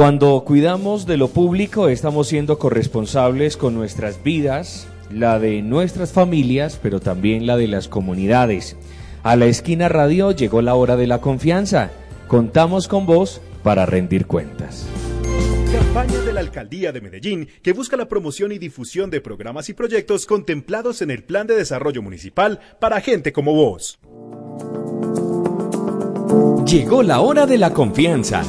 Cuando cuidamos de lo público estamos siendo corresponsables con nuestras vidas, la de nuestras familias, pero también la de las comunidades. A la esquina radio llegó la hora de la confianza. Contamos con vos para rendir cuentas. Campaña de la Alcaldía de Medellín que busca la promoción y difusión de programas y proyectos contemplados en el Plan de Desarrollo Municipal para gente como vos. Llegó la hora de la confianza.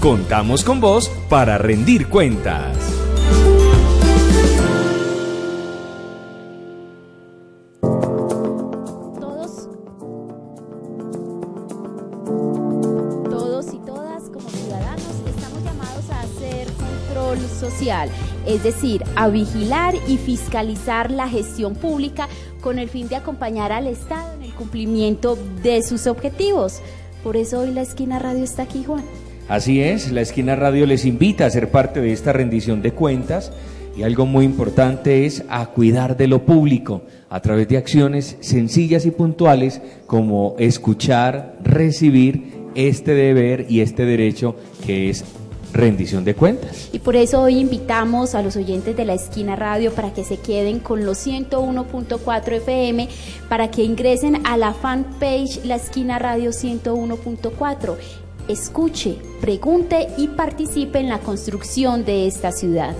Contamos con vos para rendir cuentas. Todos, todos y todas como ciudadanos estamos llamados a hacer control social, es decir, a vigilar y fiscalizar la gestión pública con el fin de acompañar al Estado en el cumplimiento de sus objetivos. Por eso hoy la esquina radio está aquí, Juan. Así es, la esquina radio les invita a ser parte de esta rendición de cuentas y algo muy importante es a cuidar de lo público a través de acciones sencillas y puntuales como escuchar, recibir este deber y este derecho que es rendición de cuentas. Y por eso hoy invitamos a los oyentes de la esquina radio para que se queden con los 101.4 FM, para que ingresen a la fanpage La Esquina Radio 101.4 escuche, pregunte y participe en la construcción de esta ciudad.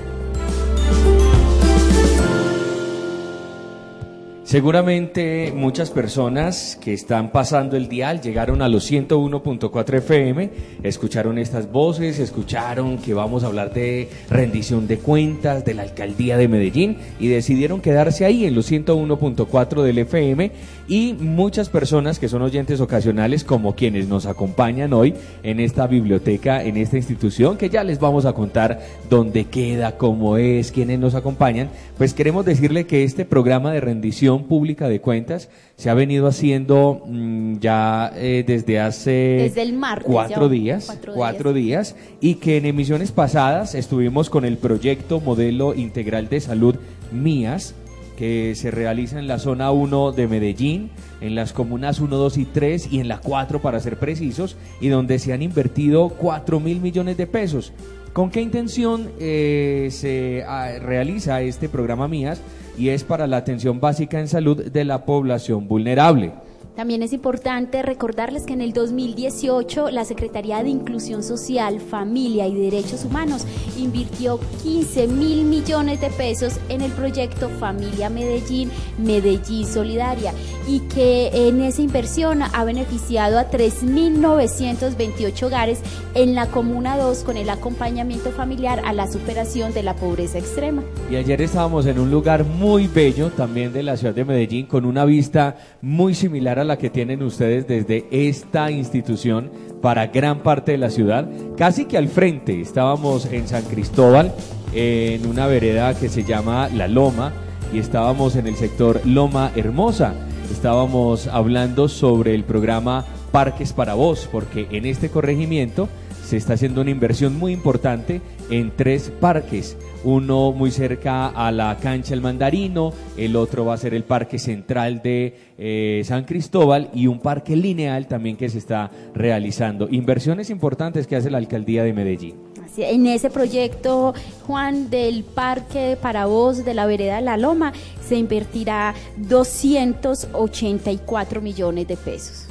Seguramente muchas personas que están pasando el dial llegaron a los 101.4 FM, escucharon estas voces, escucharon que vamos a hablar de rendición de cuentas de la alcaldía de Medellín y decidieron quedarse ahí en los 101.4 del FM y muchas personas que son oyentes ocasionales como quienes nos acompañan hoy en esta biblioteca, en esta institución que ya les vamos a contar dónde queda, cómo es, quiénes nos acompañan, pues queremos decirle que este programa de rendición pública de cuentas se ha venido haciendo mm, ya eh, desde hace Desde el martes, cuatro días, cuatro cuatro días, y que en emisiones pasadas estuvimos con el proyecto Modelo Integral de Salud MIAS, que se realiza en la zona 1 de Medellín, en las comunas 1, 2 y 3 y en la 4 para ser precisos, y donde se han invertido 4 mil millones de pesos. ¿Con qué intención eh, se ah, realiza este programa MIAS? Y es para la atención básica en salud de la población vulnerable. También es importante recordarles que en el 2018 la Secretaría de Inclusión Social, Familia y Derechos Humanos invirtió 15 mil millones de pesos en el proyecto Familia Medellín, Medellín Solidaria y que en esa inversión ha beneficiado a 3.928 hogares en la Comuna 2 con el acompañamiento familiar a la superación de la pobreza extrema. Y ayer estábamos en un lugar muy bello también de la ciudad de Medellín con una vista muy similar a la que tienen ustedes desde esta institución para gran parte de la ciudad. Casi que al frente estábamos en San Cristóbal, en una vereda que se llama La Loma, y estábamos en el sector Loma Hermosa. Estábamos hablando sobre el programa Parques para Vos, porque en este corregimiento se está haciendo una inversión muy importante en tres parques. Uno muy cerca a la cancha El Mandarino, el otro va a ser el Parque Central de eh, San Cristóbal y un parque lineal también que se está realizando. Inversiones importantes que hace la alcaldía de Medellín. En ese proyecto, Juan, del Parque para Vos de la Vereda de la Loma, se invertirá 284 millones de pesos.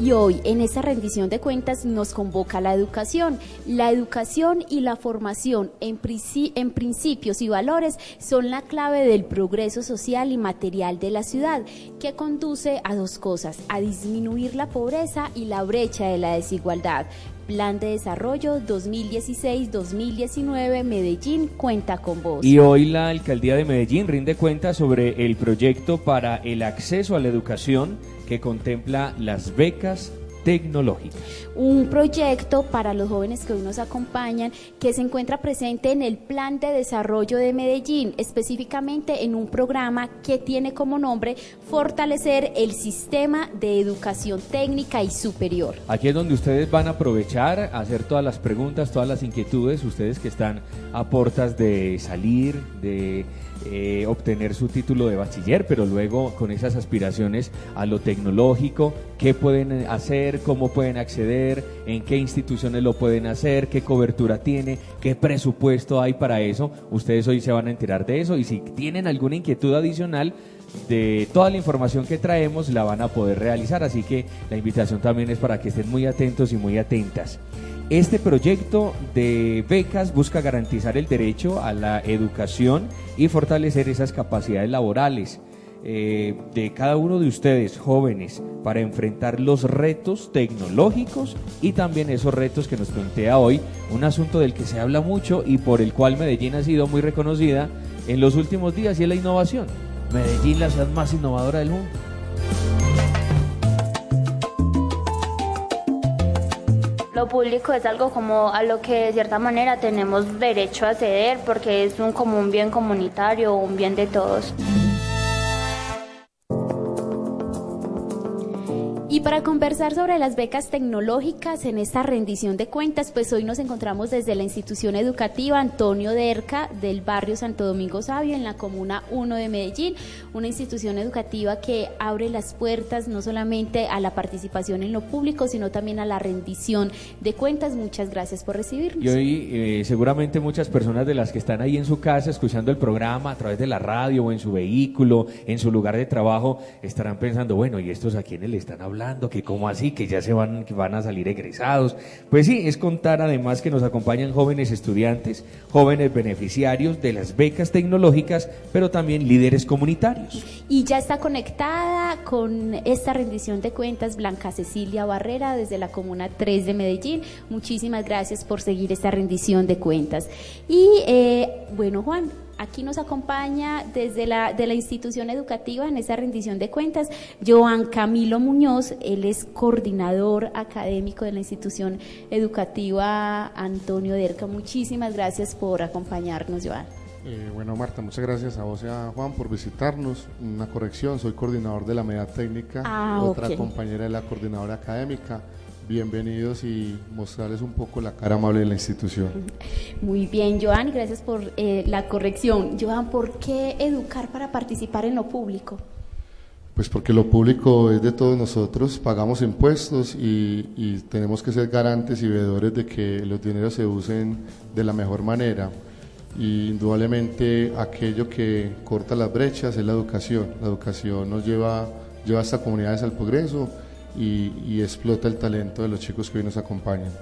Y hoy, en esta rendición de cuentas, nos convoca la educación. La educación y la formación en, en principios y valores son la clave del progreso social y material de la ciudad, que conduce a dos cosas, a disminuir la pobreza y la brecha de la desigualdad. Plan de Desarrollo 2016-2019 Medellín cuenta con vos. Y hoy la alcaldía de Medellín rinde cuenta sobre el proyecto para el acceso a la educación que contempla las becas tecnológica. Un proyecto para los jóvenes que hoy nos acompañan que se encuentra presente en el Plan de Desarrollo de Medellín, específicamente en un programa que tiene como nombre Fortalecer el Sistema de Educación Técnica y Superior. Aquí es donde ustedes van a aprovechar, a hacer todas las preguntas, todas las inquietudes, ustedes que están a portas de salir, de eh, obtener su título de bachiller, pero luego con esas aspiraciones a lo tecnológico, qué pueden hacer, cómo pueden acceder, en qué instituciones lo pueden hacer, qué cobertura tiene, qué presupuesto hay para eso. Ustedes hoy se van a enterar de eso y si tienen alguna inquietud adicional, de toda la información que traemos la van a poder realizar, así que la invitación también es para que estén muy atentos y muy atentas. Este proyecto de becas busca garantizar el derecho a la educación y fortalecer esas capacidades laborales eh, de cada uno de ustedes, jóvenes, para enfrentar los retos tecnológicos y también esos retos que nos plantea hoy, un asunto del que se habla mucho y por el cual Medellín ha sido muy reconocida en los últimos días y es la innovación. Medellín, la ciudad más innovadora del mundo. Lo público es algo como a lo que de cierta manera tenemos derecho a acceder porque es un como un bien comunitario, un bien de todos. Y para conversar sobre las becas tecnológicas en esta rendición de cuentas, pues hoy nos encontramos desde la institución educativa Antonio Derca del barrio Santo Domingo Sabio en la comuna 1 de Medellín, una institución educativa que abre las puertas no solamente a la participación en lo público, sino también a la rendición de cuentas. Muchas gracias por recibirnos. Y hoy eh, seguramente muchas personas de las que están ahí en su casa escuchando el programa a través de la radio o en su vehículo, en su lugar de trabajo, estarán pensando, bueno, ¿y estos a quiénes le están hablando? Que cómo así, que ya se van, que van a salir egresados. Pues sí, es contar además que nos acompañan jóvenes estudiantes, jóvenes beneficiarios de las becas tecnológicas, pero también líderes comunitarios. Y ya está conectada con esta rendición de cuentas Blanca Cecilia Barrera desde la Comuna 3 de Medellín. Muchísimas gracias por seguir esta rendición de cuentas. Y eh, bueno, Juan, Aquí nos acompaña desde la, de la institución educativa en esa rendición de cuentas Joan Camilo Muñoz, él es coordinador académico de la institución educativa Antonio Derca. Muchísimas gracias por acompañarnos, Joan. Eh, bueno, Marta, muchas gracias a vos y a Juan por visitarnos. Una corrección, soy coordinador de la media técnica, ah, otra compañera de la coordinadora académica bienvenidos y mostrarles un poco la cara amable de la institución. Muy bien, Joan, gracias por eh, la corrección. Joan, ¿por qué educar para participar en lo público? Pues porque lo público es de todos nosotros, pagamos impuestos y, y tenemos que ser garantes y veedores de que los dineros se usen de la mejor manera. Y indudablemente aquello que corta las brechas es la educación. La educación nos lleva, lleva a estas comunidades al progreso y, explota el talento de los chicos que hoy nos acompañan.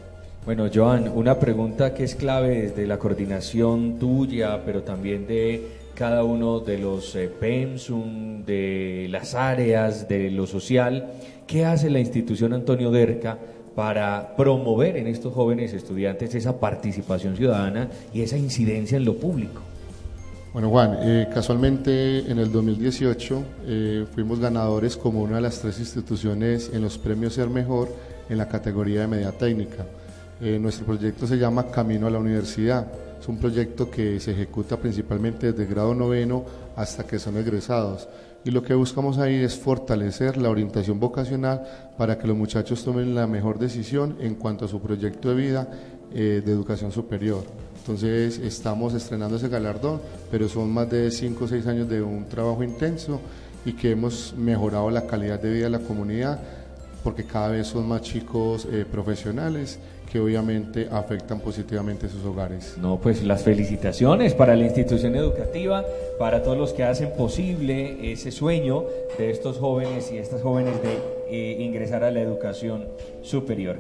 Bueno, Joan, una pregunta que es clave desde la coordinación tuya, pero también de cada uno de los eh, PEMSUM, de las áreas, de lo social. ¿Qué hace la institución Antonio Derca para promover en estos jóvenes estudiantes esa participación ciudadana y esa incidencia en lo público? Bueno, Juan, eh, casualmente en el 2018 eh, fuimos ganadores como una de las tres instituciones en los premios Ser Mejor en la categoría de media técnica. Eh, nuestro proyecto se llama Camino a la Universidad. Es un proyecto que se ejecuta principalmente desde grado noveno hasta que son egresados. Y lo que buscamos ahí es fortalecer la orientación vocacional para que los muchachos tomen la mejor decisión en cuanto a su proyecto de vida de educación superior. Entonces estamos estrenando ese galardón, pero son más de 5 o 6 años de un trabajo intenso y que hemos mejorado la calidad de vida de la comunidad porque cada vez son más chicos eh, profesionales que obviamente afectan positivamente sus hogares. No, pues las felicitaciones para la institución educativa, para todos los que hacen posible ese sueño de estos jóvenes y estas jóvenes de eh, ingresar a la educación superior.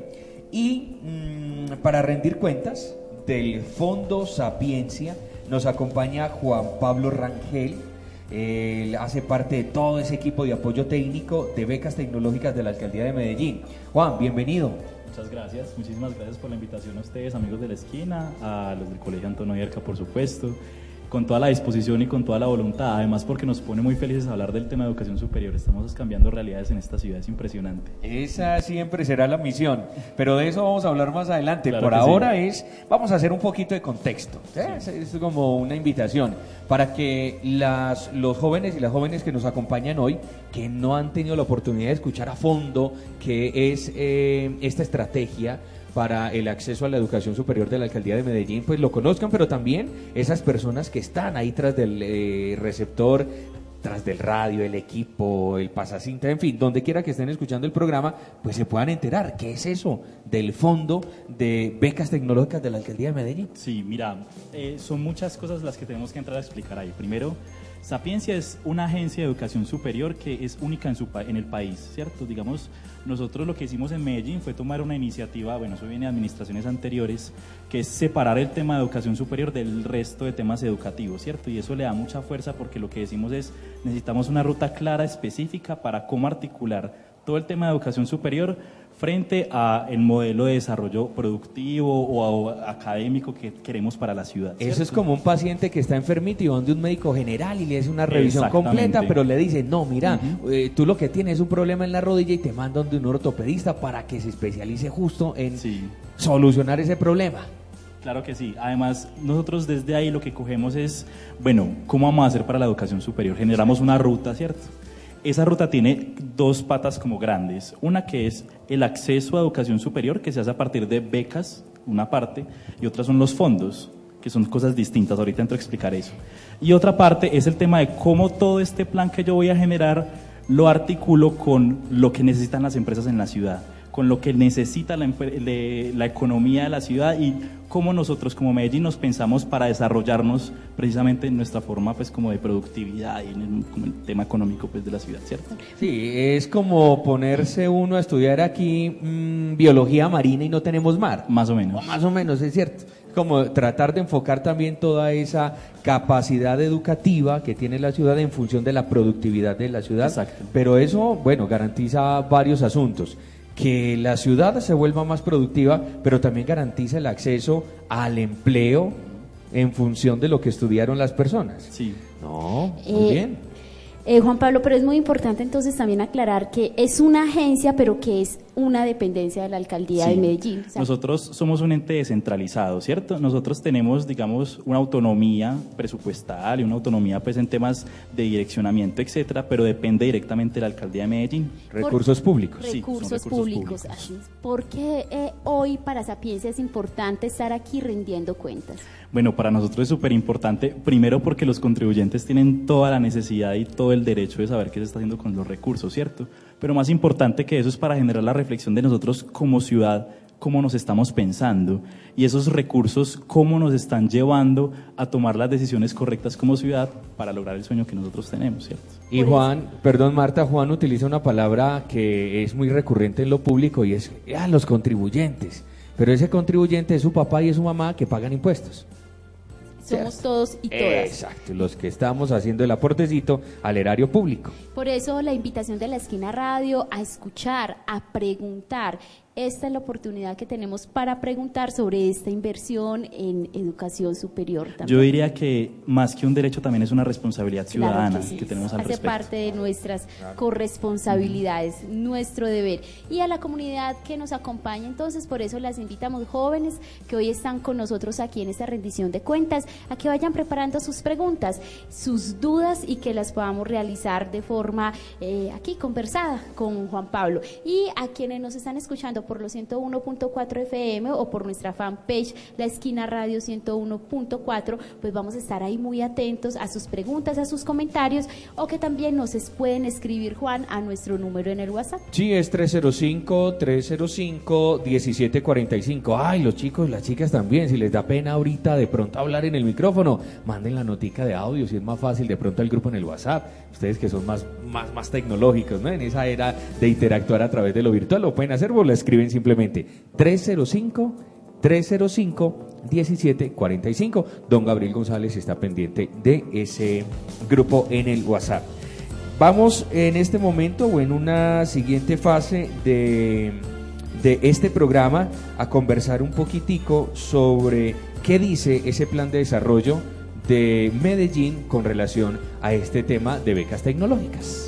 Y mm, para rendir cuentas, del Fondo Sapiencia nos acompaña Juan Pablo Rangel, Él hace parte de todo ese equipo de apoyo técnico de becas tecnológicas de la Alcaldía de Medellín. Juan, bienvenido. Muchas gracias, muchísimas gracias por la invitación a ustedes, amigos de la esquina, a los del Colegio Antonio Yerca, por supuesto, con toda la disposición y con toda la voluntad, además porque nos pone muy felices hablar del tema de educación superior. Estamos cambiando realidades en esta ciudad, es impresionante. Esa siempre será la misión, pero de eso vamos a hablar más adelante. Claro Por que sí. ahora es, vamos a hacer un poquito de contexto. ¿sí? Es, es como una invitación para que las, los jóvenes y las jóvenes que nos acompañan hoy, que no han tenido la oportunidad de escuchar a fondo qué es eh, esta estrategia, para el acceso a la educación superior de la alcaldía de Medellín, pues lo conozcan, pero también esas personas que están ahí tras del eh, receptor, tras del radio, el equipo, el pasacinta, en fin, donde quiera que estén escuchando el programa, pues se puedan enterar qué es eso del fondo de becas tecnológicas de la alcaldía de Medellín. Sí, mira, eh, son muchas cosas las que tenemos que entrar a explicar ahí. Primero, Sapiencia es una agencia de educación superior que es única en, en el país, ¿cierto? Digamos, nosotros lo que hicimos en Medellín fue tomar una iniciativa, bueno, eso viene de administraciones anteriores, que es separar el tema de educación superior del resto de temas educativos, ¿cierto? Y eso le da mucha fuerza porque lo que decimos es, necesitamos una ruta clara, específica para cómo articular todo el tema de educación superior frente a el modelo de desarrollo productivo o a- académico que queremos para la ciudad. Eso es como un paciente que está enfermito y va donde un médico general y le hace una revisión completa, pero le dice, no, mira, eh, tú lo que tienes es un problema en la rodilla y te mandan donde un ortopedista para que se especialice justo en Sí. solucionar ese problema. Claro que sí. Además, nosotros desde ahí lo que cogemos es, bueno, ¿cómo vamos a hacer para la educación superior? Generamos una ruta, ¿cierto? Esa ruta tiene dos patas como grandes. Una que es el acceso a educación superior, que se hace a partir de becas, una parte, y otra son los fondos, que son cosas distintas. Ahorita entro a explicar eso. Y otra parte es el tema de cómo todo este plan que yo voy a generar lo articulo con lo que necesitan las empresas en la ciudad con lo que necesita la, le- la economía de la ciudad y cómo nosotros como Medellín nos pensamos para desarrollarnos precisamente en nuestra forma pues como de productividad y en el, como el tema económico pues de la ciudad, ¿cierto? Sí, es como ponerse uno a estudiar aquí mm, biología marina y no tenemos mar. Más o O menos. más o menos, es cierto. Como tratar de enfocar también toda esa capacidad educativa que tiene la ciudad en función de la productividad de la ciudad. Exacto. Pero eso, bueno, garantiza varios asuntos. Que la ciudad se vuelva más productiva, pero también garantiza el acceso al empleo en función de lo que estudiaron las personas. Sí. No, muy Eh, bien. Eh, Juan Pablo, pero es muy importante entonces también aclarar que es una agencia, pero que es una dependencia de la alcaldía Sí. de Medellín. O sea, Nosotros somos un ente descentralizado, ¿cierto? Nosotros tenemos, digamos, una autonomía presupuestal y una autonomía pues en temas de direccionamiento, etcétera, pero depende directamente de la alcaldía de Medellín. Recursos públicos. Sí, recursos, recursos públicos. públicos. Así es. ¿Por qué eh, hoy para Sapiencia es importante estar aquí rindiendo cuentas? Bueno, para nosotros es súper importante, primero porque los contribuyentes tienen toda la necesidad y todo el derecho de saber qué se está haciendo con los recursos, ¿cierto? Pero más importante que eso es para generar la reflexión de nosotros como ciudad, cómo nos estamos pensando y esos recursos, cómo nos están llevando a tomar las decisiones correctas como ciudad para lograr el sueño que nosotros tenemos, ¿cierto? Y Juan, perdón Marta, Juan utiliza una palabra que es muy recurrente en lo público y es ah, los contribuyentes. Pero ese contribuyente es su papá y es su mamá que pagan impuestos. Somos todos y todas. Exacto, los que estamos haciendo el aportecito al erario público. Por eso la invitación de la esquina radio a escuchar, a preguntar. Esta es la oportunidad que tenemos para preguntar sobre esta inversión en educación superior también. Yo diría que más que un derecho también es una responsabilidad Claro ciudadana que sí. que tenemos al Hace respecto. parte de nuestras corresponsabilidades, nuestro deber. Y a la comunidad que nos acompaña, entonces, por eso las invitamos jóvenes que hoy están con nosotros aquí en esta rendición de cuentas, a que vayan preparando sus preguntas, sus dudas y que las podamos realizar de forma eh, aquí conversada con Juan Pablo. Y a quienes nos están escuchando por los 101.4 FM o por nuestra fanpage, la esquina radio 101.4, pues vamos a estar ahí muy atentos a sus preguntas, a sus comentarios o que también nos pueden escribir, Juan, a nuestro número en el WhatsApp. Sí, es 305-305-1745. Ay, los chicos, las chicas también, si les da pena ahorita de pronto hablar en el micrófono, manden la notica de audio, si es más fácil de pronto al grupo en el WhatsApp. Ustedes que son más, más, más tecnológicos, ¿no? En esa era de interactuar a través de lo virtual, lo pueden hacer o lo escriben simplemente 305 305-1745. Don Gabriel González está pendiente de ese grupo en el WhatsApp. Vamos en este momento o en una siguiente fase de, de este programa a conversar un poquitico sobre qué dice ese plan de desarrollo de Medellín con relación a este tema de becas tecnológicas.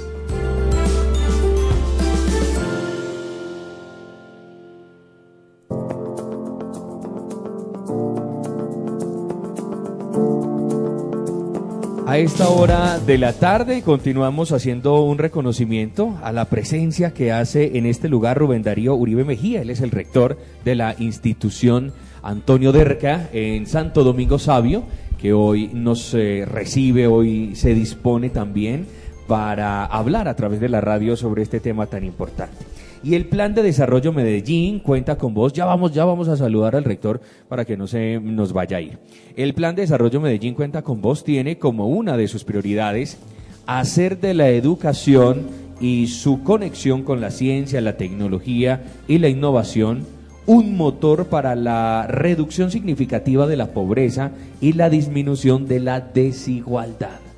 A esta hora de la tarde continuamos haciendo un reconocimiento a la presencia que hace en este lugar Rubén Darío Uribe Mejía. Él es el rector de la institución Antonio Derca en Santo Domingo Sabio, que hoy nos eh, recibe, hoy se dispone también para hablar a través de la radio sobre este tema tan importante. Y el plan de desarrollo Medellín cuenta con vos. Ya vamos, ya vamos a saludar al rector para que no se nos vaya a ir. El plan de desarrollo Medellín cuenta con vos tiene como una de sus prioridades hacer de la educación y su conexión con la ciencia, la tecnología y la innovación un motor para la reducción significativa de la pobreza y la disminución de la desigualdad.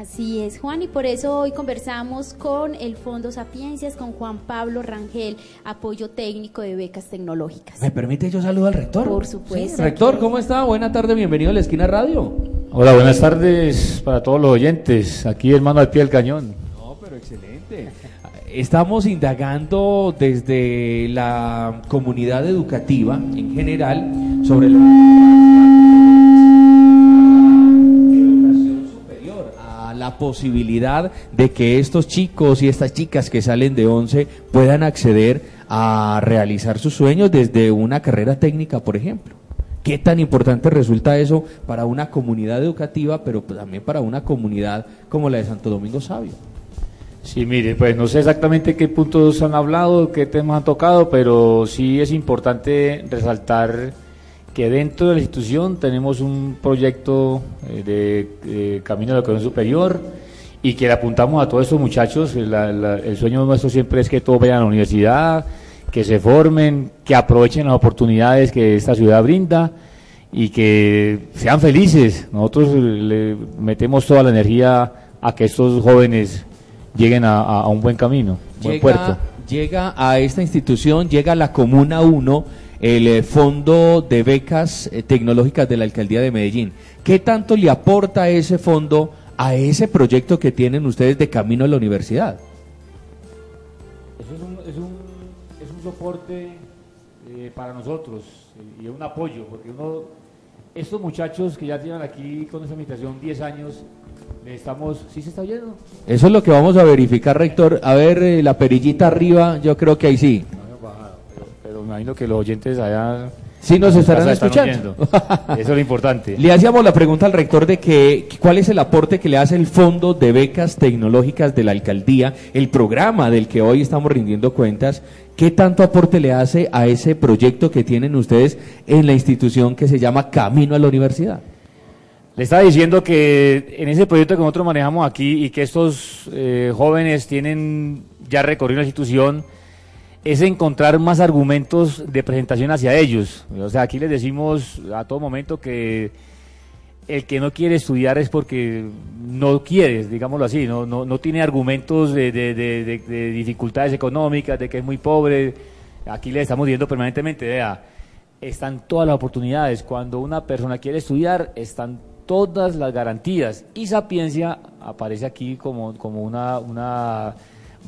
Así es, Juan, y por eso hoy conversamos con el Fondo Sapiencias, con Juan Pablo Rangel, apoyo técnico de becas tecnológicas. ¿Me permite yo saludar al rector? Por supuesto. rector, ¿cómo está? Buena tarde, bienvenido a la Esquina Radio. Hola, buenas tardes para todos los oyentes. Aquí hermano al pie del cañón. No, pero excelente. Estamos indagando desde la comunidad educativa en general sobre la la posibilidad de que estos chicos y estas chicas que salen de 11 puedan acceder a realizar sus sueños desde una carrera técnica, por ejemplo. ¿Qué tan importante resulta eso para una comunidad educativa, pero también para una comunidad como la de Santo Domingo Sabio? Sí, mire, pues no sé exactamente qué puntos han hablado, qué temas han tocado, pero sí es importante resaltar que dentro de la institución tenemos un proyecto eh, de, Camino de la Educación Superior y que le apuntamos a todos estos muchachos. el sueño nuestro siempre es que todos vayan a la universidad, que se formen, que aprovechen las oportunidades que esta ciudad brinda y que sean felices. Nosotros le metemos toda la energía a que estos jóvenes lleguen a, un buen camino, un buen puerto. Llega a esta institución, llega a la Comuna 1 el eh, Fondo de Becas eh, Tecnológicas de la Alcaldía de Medellín. ¿Qué tanto le aporta ese fondo a ese proyecto que tienen ustedes de camino a la universidad? Eso es un, es un, es un soporte eh, para nosotros y un apoyo, porque uno, estos muchachos que ya tienen aquí con esa invitación 10 años, estamos, ¿sí se está oyendo? Eso es lo que vamos a verificar, rector. A ver, la perillita arriba, yo creo que ahí sí imagino que los oyentes allá Sí, nos estarán escuchando. Eso es lo importante. Le hacíamos la pregunta al rector de que cuál es el aporte que le hace el Fondo de Becas Tecnológicas de la Alcaldía, el programa del que hoy estamos rindiendo cuentas. ¿Qué tanto aporte le hace a ese proyecto que tienen ustedes en la institución que se llama Camino a la Universidad? Le estaba diciendo que en ese proyecto que nosotros manejamos aquí y que estos eh, jóvenes tienen ya recorrido la institución, es encontrar más argumentos de presentación hacia ellos. O sea, aquí les decimos a todo momento que el que no quiere estudiar es porque no quiere, digámoslo así, no, no, tiene argumentos de, dificultades económicas, de que es muy pobre. Aquí le estamos diciendo permanentemente, están todas las oportunidades. Cuando una persona quiere estudiar, están todas las garantías. Y Sapiencia aparece aquí como, como una, una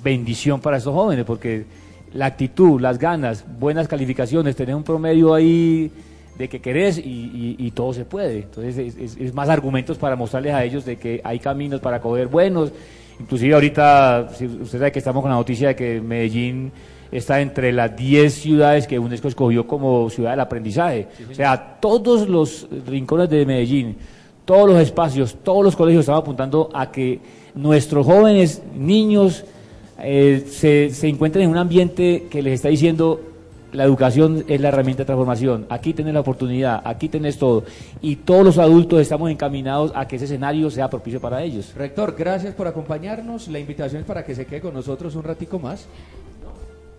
bendición para estos jóvenes, porque la actitud, las ganas, buenas calificaciones, tener un promedio ahí de que querés y, todo se puede. Entonces es, más argumentos para mostrarles a ellos de que hay caminos para coger buenos. Inclusive ahorita, usted sabe que estamos con la noticia de que Medellín está entre las 10 ciudades que UNESCO escogió como ciudad del aprendizaje. o sea, todos los rincones de Medellín, todos los espacios, todos los colegios están apuntando a que nuestros jóvenes, niños, eh, se, se encuentran en un ambiente que les está diciendo la educación es la herramienta de transformación. Aquí tenés la oportunidad, aquí tenés todo. Y todos los adultos estamos encaminados a que ese escenario sea propicio para ellos. Rector, gracias por acompañarnos. La invitación es para que se quede con nosotros un ratico más.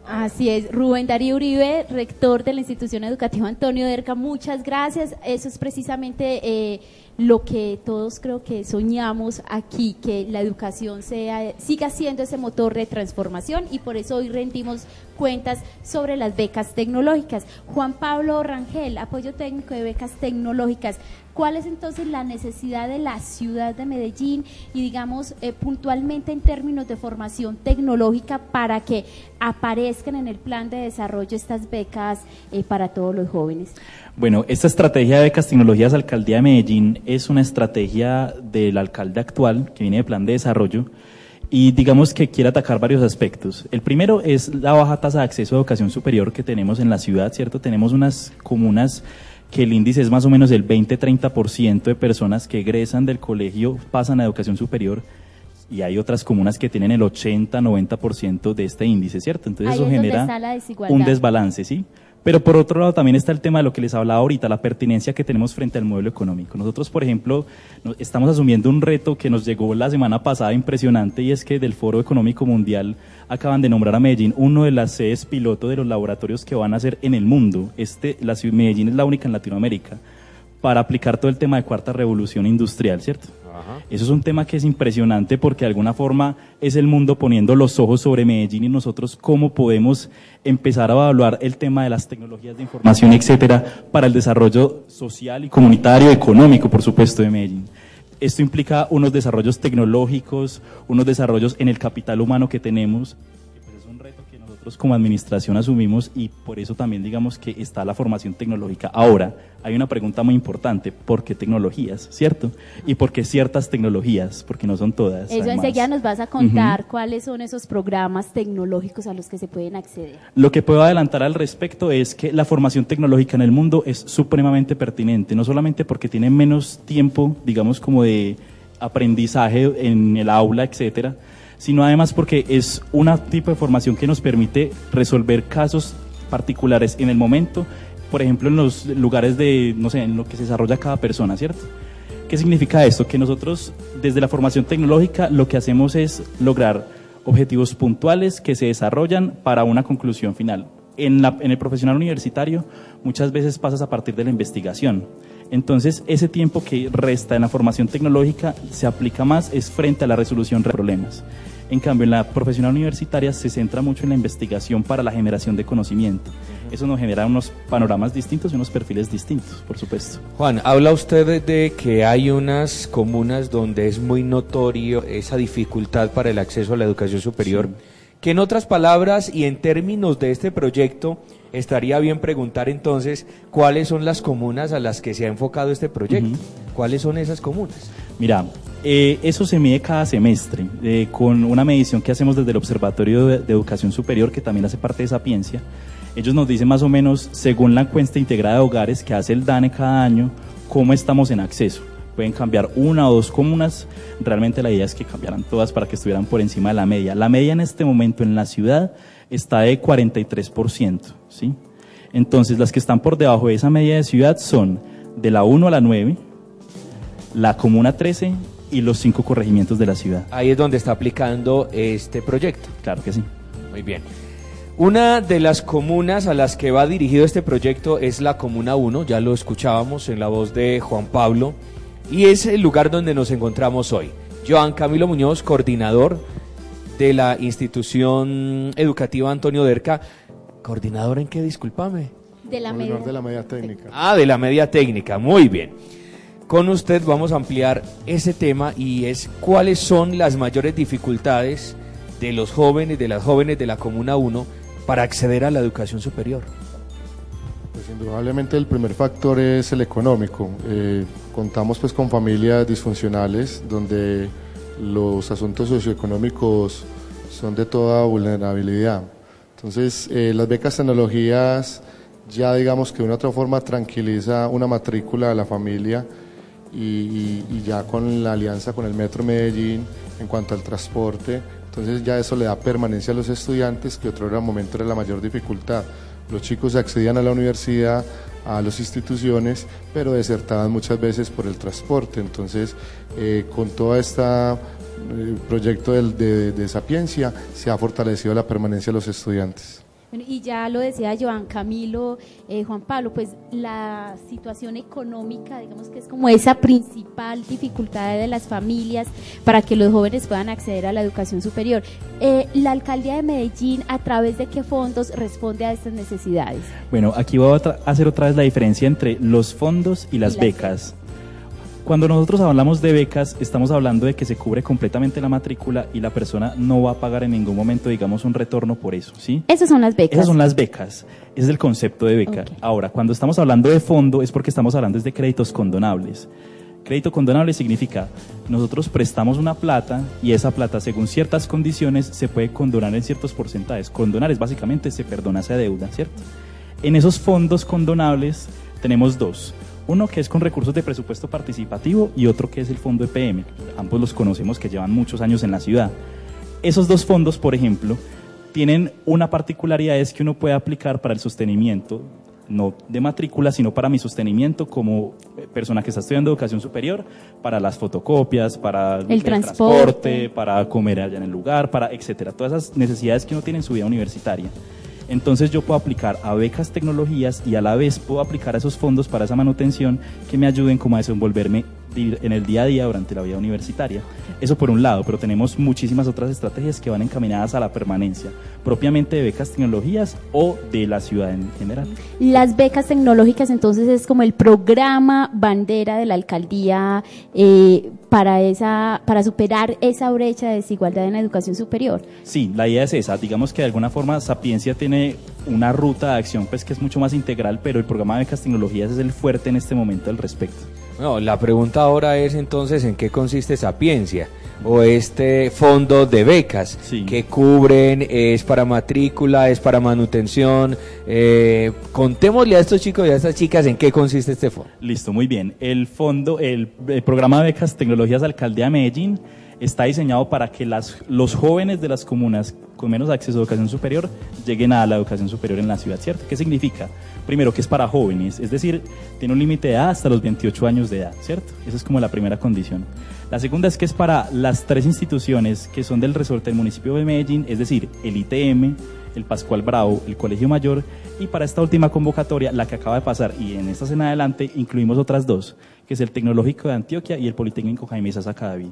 Así es, Rubén Darío Uribe, rector de la institución educativa Antonio Derca, muchas gracias. Eso es precisamente eh, lo que todos creo que soñamos aquí, que la educación sea, siga siendo ese motor de transformación y por eso hoy rendimos cuentas sobre las becas tecnológicas. Juan Pablo Rangel, apoyo técnico de becas tecnológicas. ¿Cuál es entonces la necesidad de la ciudad de Medellín y digamos eh, puntualmente en términos de formación tecnológica para que aparezcan en el plan de desarrollo estas becas eh, para todos los jóvenes? Bueno, esta estrategia de becas tecnologías Alcaldía de Medellín es una estrategia del alcalde actual que viene de plan de desarrollo y digamos que quiere atacar varios aspectos. El primero es la baja tasa de acceso a educación superior que tenemos en la ciudad, ¿cierto? Tenemos unas comunas que el índice es más o menos el 20-30% de personas que egresan del colegio pasan a educación superior y hay otras comunas que tienen el 80-90% de este índice, ¿cierto? Entonces eso genera un desbalance, ¿sí? Pero por otro lado también está el tema de lo que les hablaba ahorita, la pertinencia que tenemos frente al modelo económico. Nosotros, por ejemplo, estamos asumiendo un reto que nos llegó la semana pasada impresionante y es que del Foro Económico Mundial acaban de nombrar a Medellín uno de las sedes piloto de los laboratorios que van a hacer en el mundo. Este, la Medellín es la única en Latinoamérica para aplicar todo el tema de cuarta revolución industrial, ¿cierto? Eso es un tema que es impresionante porque de alguna forma es el mundo poniendo los ojos sobre Medellín y nosotros cómo podemos empezar a evaluar el tema de las tecnologías de información, etcétera, para el desarrollo social y comunitario, económico, por supuesto, de Medellín. Esto implica unos desarrollos tecnológicos, unos desarrollos en el capital humano que tenemos nosotros como administración asumimos y por eso también digamos que está la formación tecnológica. Ahora, hay una pregunta muy importante, ¿por qué tecnologías? ¿Cierto? ¿Y por qué ciertas tecnologías? Porque no son todas. Eso enseguida nos vas a contar cuáles son esos programas tecnológicos a los que se pueden acceder. Lo que puedo adelantar al respecto es que la formación tecnológica en el mundo es supremamente pertinente, no solamente porque tiene menos tiempo, digamos, como de aprendizaje en el aula, etcétera, sino además porque es un tipo de formación que nos permite resolver casos particulares en el momento, por ejemplo, en los lugares de, no sé, en lo que se desarrolla cada persona, ¿cierto? ¿Qué significa esto? Que nosotros, desde la formación tecnológica, lo que hacemos es lograr objetivos puntuales que se desarrollan para una conclusión final. En, la, en el profesional universitario, muchas veces pasas a partir de la investigación. Entonces, ese tiempo que resta en la formación tecnológica se aplica más es frente a la resolución de problemas. En cambio, en la profesional universitaria se centra mucho en la investigación para la generación de conocimiento. Eso nos genera unos panoramas distintos y unos perfiles distintos, por supuesto. Juan, habla usted de que hay unas comunas donde es muy notorio esa dificultad para el acceso a la educación superior. Que en otras palabras y en términos de este proyecto, estaría bien preguntar entonces cuáles son las comunas a las que se ha enfocado este proyecto. ¿Cuáles son esas comunas? Mira, eh, eso se mide cada semestre eh, con una medición que hacemos desde el Observatorio de, Educación Superior, que también hace parte de Sapiencia. Ellos nos dicen más o menos, según la encuesta integrada de hogares que hace el DANE cada año, cómo estamos en acceso. Pueden cambiar una o dos comunas, realmente la idea es que cambiaran todas para que estuvieran por encima de la media. La media en este momento en la ciudad está de 43%, ¿sí? Entonces, las que están por debajo de esa media de ciudad son de la 1 a la 9, la comuna 13 y los cinco corregimientos de la ciudad. Ahí es donde está aplicando este proyecto. Claro que sí. Muy bien. Una de las comunas a las que va dirigido este proyecto es la Comuna 1, ya lo escuchábamos en la voz de Juan Pablo, y es el lugar donde nos encontramos hoy. Joan Camilo Muñoz, coordinador de la institución educativa Antonio Derca. ¿Coordinador en qué? Discúlpame. De la, media. de la media técnica. Ah, de la media técnica, muy bien. Con usted vamos a ampliar ese tema y es cuáles son las mayores dificultades de los jóvenes, de las jóvenes de la Comuna 1 para acceder a la educación superior. Indudablemente el primer factor es el económico. Eh, contamos pues con familias disfuncionales donde los asuntos socioeconómicos son de toda vulnerabilidad. Entonces, eh, las becas tecnologías ya digamos que de una otra forma tranquiliza una matrícula de la familia y, ya con la alianza con el Metro Medellín en cuanto al transporte, entonces ya eso le da permanencia a los estudiantes, que otro era momento era la mayor dificultad. Los chicos accedían a la universidad, a las instituciones, pero desertaban muchas veces por el transporte. Entonces, eh, con todo este proyecto de, de, de, Sapiencia, se ha fortalecido la permanencia de los estudiantes. Bueno, y ya lo decía Joan Camilo, eh, Juan Pablo, pues la situación económica, digamos que es como esa principal dificultad de las familias para que los jóvenes puedan acceder a la educación superior. Eh, la alcaldía de Medellín, ¿a través de qué fondos responde a estas necesidades? Bueno, aquí voy a hacer otra vez la diferencia entre los fondos y las, becas. Cuando nosotros hablamos de becas, estamos hablando de que se cubre completamente la matrícula y la persona no va a pagar en ningún momento, digamos, un retorno por eso, ¿sí? Esas son las becas. Esas son las becas. Ese es el concepto de beca. Ahora, cuando estamos hablando de fondo es porque estamos hablando de créditos condonables. Crédito condonable significa nosotros prestamos una plata y esa plata según ciertas condiciones se puede condonar en ciertos porcentajes. Condonar es básicamente se perdona esa deuda, ¿cierto? En esos fondos condonables tenemos dos. Uno que es con recursos de presupuesto participativo y otro que es el fondo EPM. Ambos los conocemos que llevan muchos años en la ciudad. Esos dos fondos, por ejemplo, tienen una particularidad es que uno puede aplicar para el sostenimiento no de matrícula, sino para mi sostenimiento como persona que está estudiando educación superior, para las fotocopias, para el, transporte. para comer allá en el lugar, para etcétera, todas esas necesidades que uno tiene en su vida universitaria. Entonces yo puedo aplicar a becas tecnologías y a la vez puedo aplicar a esos fondos para esa manutención que me ayuden como a desenvolverme en el día a día durante la vida universitaria. Eso por un lado, pero tenemos muchísimas otras estrategias que van encaminadas a la permanencia, propiamente de becas tecnologías o de la ciudad en general. Las becas tecnológicas entonces es como el programa bandera de la alcaldía eh, para, esa, para superar esa brecha de desigualdad en la educación superior. Sí, la idea es esa. Digamos que de alguna forma Sapiencia tiene una ruta de acción pues que es mucho más integral, pero el programa de becas tecnologías es el fuerte en este momento al respecto. No, la pregunta ahora es entonces en qué consiste Sapiencia o este fondo de becas que cubren, es para matrícula, es para manutención. Eh, contémosle a estos chicos y a estas chicas en qué consiste este fondo. Listo, muy bien. El fondo, el, programa de becas Tecnologías Alcaldía de Medellín está diseñado para que las, los jóvenes de las comunas con menos acceso a educación superior lleguen a la educación superior en la ciudad, ¿cierto? ¿Qué significa? Primero, que es para jóvenes, es decir, tiene un límite de edad hasta los 28 años de edad, ¿cierto? Esa es como la primera condición. La segunda es que es para las tres instituciones que son del resorte del municipio de Medellín, es decir, el ITM, el Pascual Bravo, el Colegio Mayor, y para esta última convocatoria, la que acaba de pasar, y en esta en adelante, incluimos otras dos, que es el Tecnológico de Antioquia y el Politécnico Jaime Sasa Cadaví.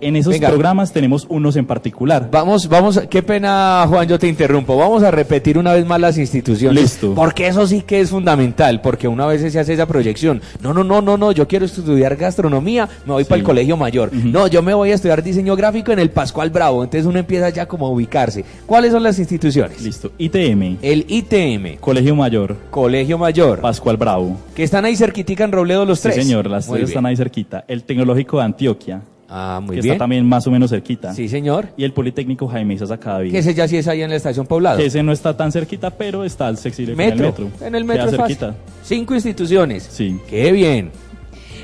En esos programas tenemos unos en particular. Vamos, vamos, qué pena, Juan, yo te interrumpo. Vamos a repetir una vez más las instituciones. Listo. Porque eso sí que es fundamental, porque una vez se hace esa proyección. No, no, no, no, no, yo quiero estudiar gastronomía, me voy para el colegio mayor. No, yo me voy a estudiar diseño gráfico en el Pascual Bravo. Entonces uno empieza ya como a ubicarse. ¿Cuáles son las instituciones? Listo. ITM. El ITM. Colegio Mayor. Colegio Mayor. Pascual Bravo. Que están ahí cerquitica en Robledo los tres. Sí, señor, las tres están ahí cerquita. El Tecnológico de Antioquia. Ah, muy que bien. está también más o menos cerquita. Sí, señor. Y el Politécnico Jaime Isas. Que ese ya sí es ahí en la estación poblada. Que ese no está tan cerquita, pero está al metro. en el metro. En el metro cerquita. Cinco instituciones. Sí. Qué bien.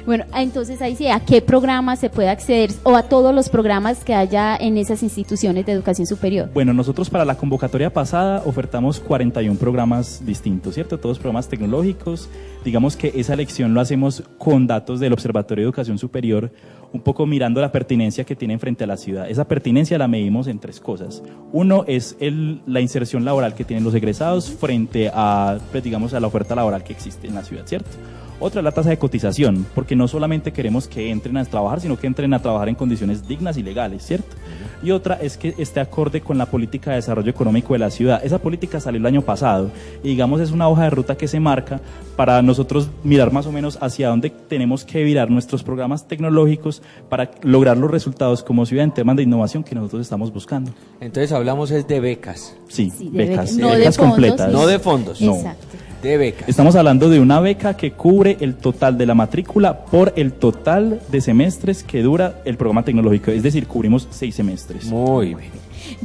Bueno, entonces ahí sí, ¿a qué programas se puede acceder o a todos los programas que haya en esas instituciones de educación superior? Bueno, nosotros para la convocatoria pasada ofertamos 41 programas distintos, ¿cierto? Todos programas tecnológicos. Digamos que esa elección lo hacemos con datos del Observatorio de Educación Superior, un poco mirando la pertinencia que tienen frente a la ciudad. Esa pertinencia la medimos en tres cosas. Uno es el, la inserción laboral que tienen los egresados frente a, pues, digamos, a la oferta laboral que existe en la ciudad, ¿cierto? Otra es la tasa de cotización, porque no solamente queremos que entren a trabajar, sino que entren a trabajar en condiciones dignas y legales, ¿cierto? Y otra es que esté acorde con la política de desarrollo económico de la ciudad. Esa política salió el año pasado y digamos es una hoja de ruta que se marca para nosotros mirar más o menos hacia dónde tenemos que virar nuestros programas tecnológicos para lograr los resultados como ciudad en temas de innovación que nosotros estamos buscando. Entonces hablamos es de becas. Sí, de becas, No becas de fondos, completas. No de fondos. No. Exacto. De becas. Estamos hablando de una beca que cubre el total de la matrícula por el total de semestres que dura el programa tecnológico, es decir, cubrimos seis semestres. Muy bien.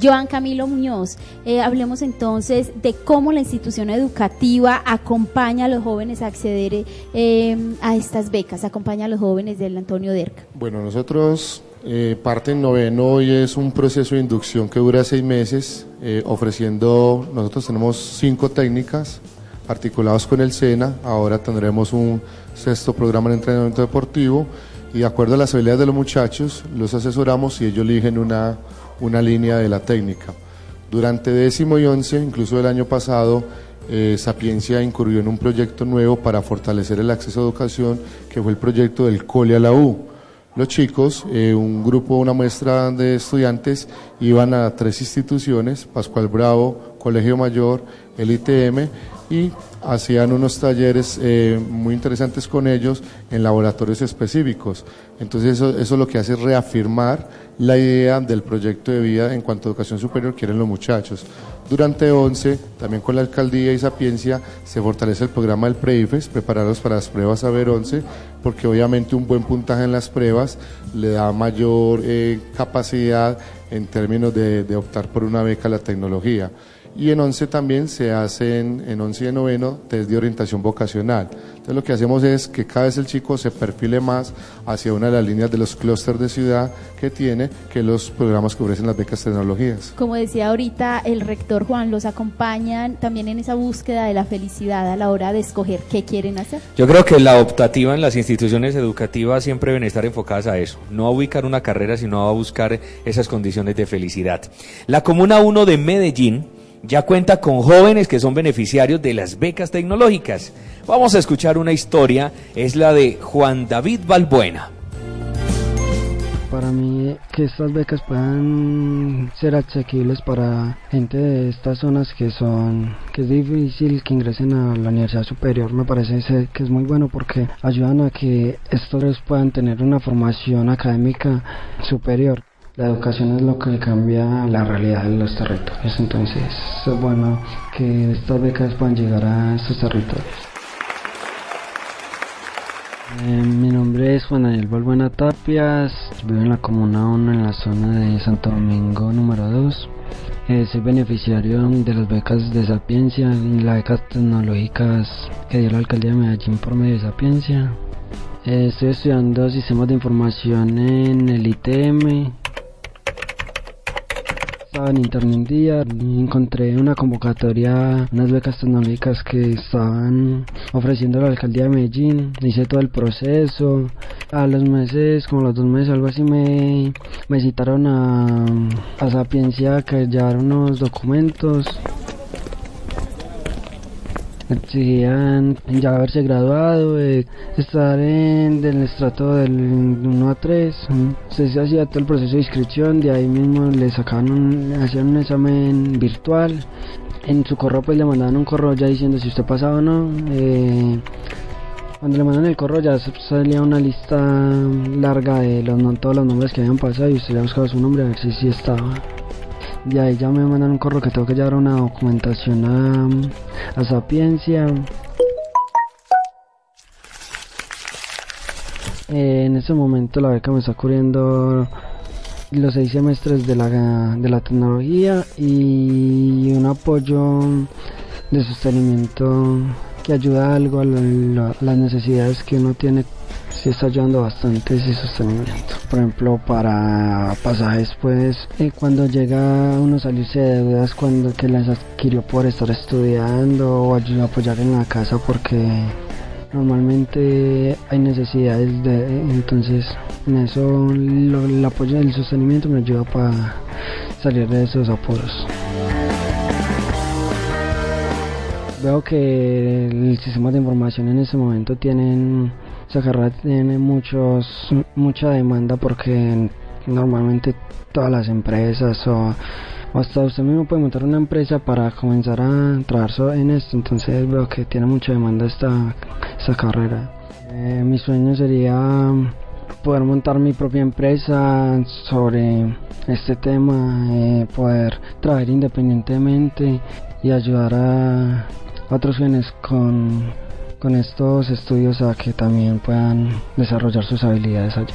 Joan Camilo Muñoz, eh, hablemos entonces de cómo la institución educativa acompaña a los jóvenes a acceder eh, a estas becas, acompaña a los jóvenes del Antonio Derca. Bueno, nosotros eh, parte en noveno hoy es un proceso de inducción que dura seis meses, eh, ofreciendo, nosotros tenemos cinco técnicas articulados con el SENA, ahora tendremos un sexto programa de entrenamiento deportivo y de acuerdo a las habilidades de los muchachos, los asesoramos y ellos eligen una, una línea de la técnica. Durante décimo y once, incluso el año pasado, eh, Sapiencia incurrió en un proyecto nuevo para fortalecer el acceso a educación, que fue el proyecto del Cole a la U. Los chicos, eh, un grupo, una muestra de estudiantes, iban a tres instituciones, Pascual Bravo, Colegio Mayor, el ITM, y hacían unos talleres eh, muy interesantes con ellos en laboratorios específicos. Entonces eso, eso lo que hace es reafirmar la idea del proyecto de vida en cuanto a educación superior quieren los muchachos. Durante 11, también con la alcaldía y Sapiencia, se fortalece el programa del PREIFES, prepararlos para las pruebas Saber 11, porque obviamente un buen puntaje en las pruebas le da mayor eh, capacidad en términos de, de optar por una beca a la tecnología. Y en 11 también se hacen, en 11 y en noveno, test de orientación vocacional. Entonces lo que hacemos es que cada vez el chico se perfile más hacia una de las líneas de los clústeres de ciudad que tiene, que los programas que ofrecen las becas tecnologías. Como decía ahorita el rector Juan, los acompañan también en esa búsqueda de la felicidad a la hora de escoger qué quieren hacer. Yo creo que la optativa en las instituciones educativas siempre deben estar enfocadas a eso, no a ubicar una carrera, sino a buscar esas condiciones de felicidad. La Comuna 1 de Medellín ya cuenta con jóvenes que son beneficiarios de las becas tecnológicas. Vamos a escuchar una historia, es la de Juan David Balbuena. Para mí que estas becas puedan ser asequibles para gente de estas zonas que son que es difícil que ingresen a la universidad superior me parece que es muy bueno porque ayudan a que estos puedan tener una formación académica superior. La educación es lo que cambia la realidad de los territorios, entonces es bueno que estas becas puedan llegar a estos territorios. Eh, mi nombre es Juan Daniel Balbuena Tapias, vivo en la Comuna 1 en la zona de Santo Domingo número 2. Eh, soy beneficiario de las becas de Sapiencia, las becas tecnológicas que dio la alcaldía de Medellín por medio de Sapiencia. Eh, estoy estudiando sistemas de información en el ITM estaba en internet día encontré una convocatoria, unas becas tecnológicas que estaban ofreciendo la alcaldía de Medellín. Hice todo el proceso. A los meses, como los dos meses, algo así, me, me citaron a, a Sapiencia que llevar unos documentos exigían ya haberse graduado, estar en el estrato del 1 a 3. Se hacía todo el proceso de inscripción, de ahí mismo le sacaban un, hacían un examen virtual. En su correo pues le mandaban un correo ya diciendo si usted pasaba o no. Eh, cuando le mandan el correo ya salía una lista larga de los, todos los nombres que habían pasado y usted le buscaba su nombre a ver si sí estaba. De ahí ya me mandan un correo que tengo que llevar una documentación a, a Sapiencia. Eh, en este momento la beca me está cubriendo los seis semestres de la, de la tecnología y un apoyo de sostenimiento que ayuda algo a las necesidades que uno tiene sí está ayudando bastante ese sostenimiento. Por ejemplo, para pasajes, pues eh, cuando llega uno a salirse de deudas cuando que las adquirió por estar estudiando o ayuda apoyar en la casa porque normalmente hay necesidades de entonces en eso el apoyo del sostenimiento me ayuda para salir de esos apuros veo que el sistema de información en ese momento tienen esa carrera tiene muchos mucha demanda porque normalmente todas las empresas o, hasta usted mismo puede montar una empresa para comenzar a trabajar en esto. Entonces veo que tiene mucha demanda esta, esta carrera. Eh, mi sueño sería poder montar mi propia empresa sobre este tema eh, poder trabajar independientemente y ayudar a otros jóvenes con con estos estudios a que también puedan desarrollar sus habilidades allí.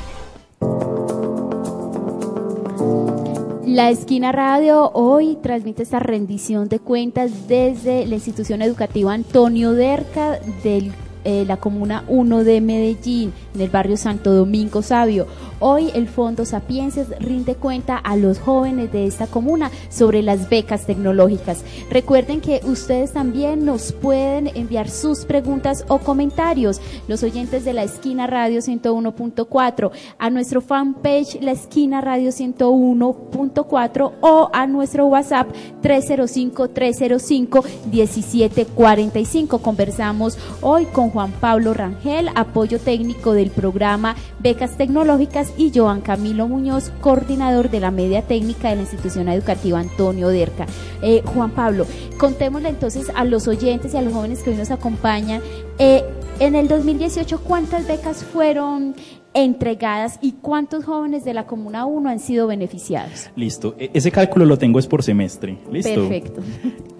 La Esquina Radio hoy transmite esta rendición de cuentas desde la institución educativa Antonio Derca del eh, la Comuna 1 de Medellín, en el barrio Santo Domingo Sabio. Hoy el Fondo Sapienses rinde cuenta a los jóvenes de esta comuna sobre las becas tecnológicas. Recuerden que ustedes también nos pueden enviar sus preguntas o comentarios, los oyentes de la esquina radio 101.4, a nuestro fanpage La Esquina Radio 101.4 o a nuestro WhatsApp 305-305-1745. Conversamos hoy con Juan Pablo Rangel, apoyo técnico del programa Becas Tecnológicas y Joan Camilo Muñoz, coordinador de la media técnica de la institución educativa Antonio Derca. Eh, Juan Pablo, contémosle entonces a los oyentes y a los jóvenes que hoy nos acompañan, eh, en el 2018, ¿cuántas becas fueron entregadas y cuántos jóvenes de la Comuna 1 han sido beneficiados? Listo, e- ese cálculo lo tengo es por semestre. Listo. Perfecto.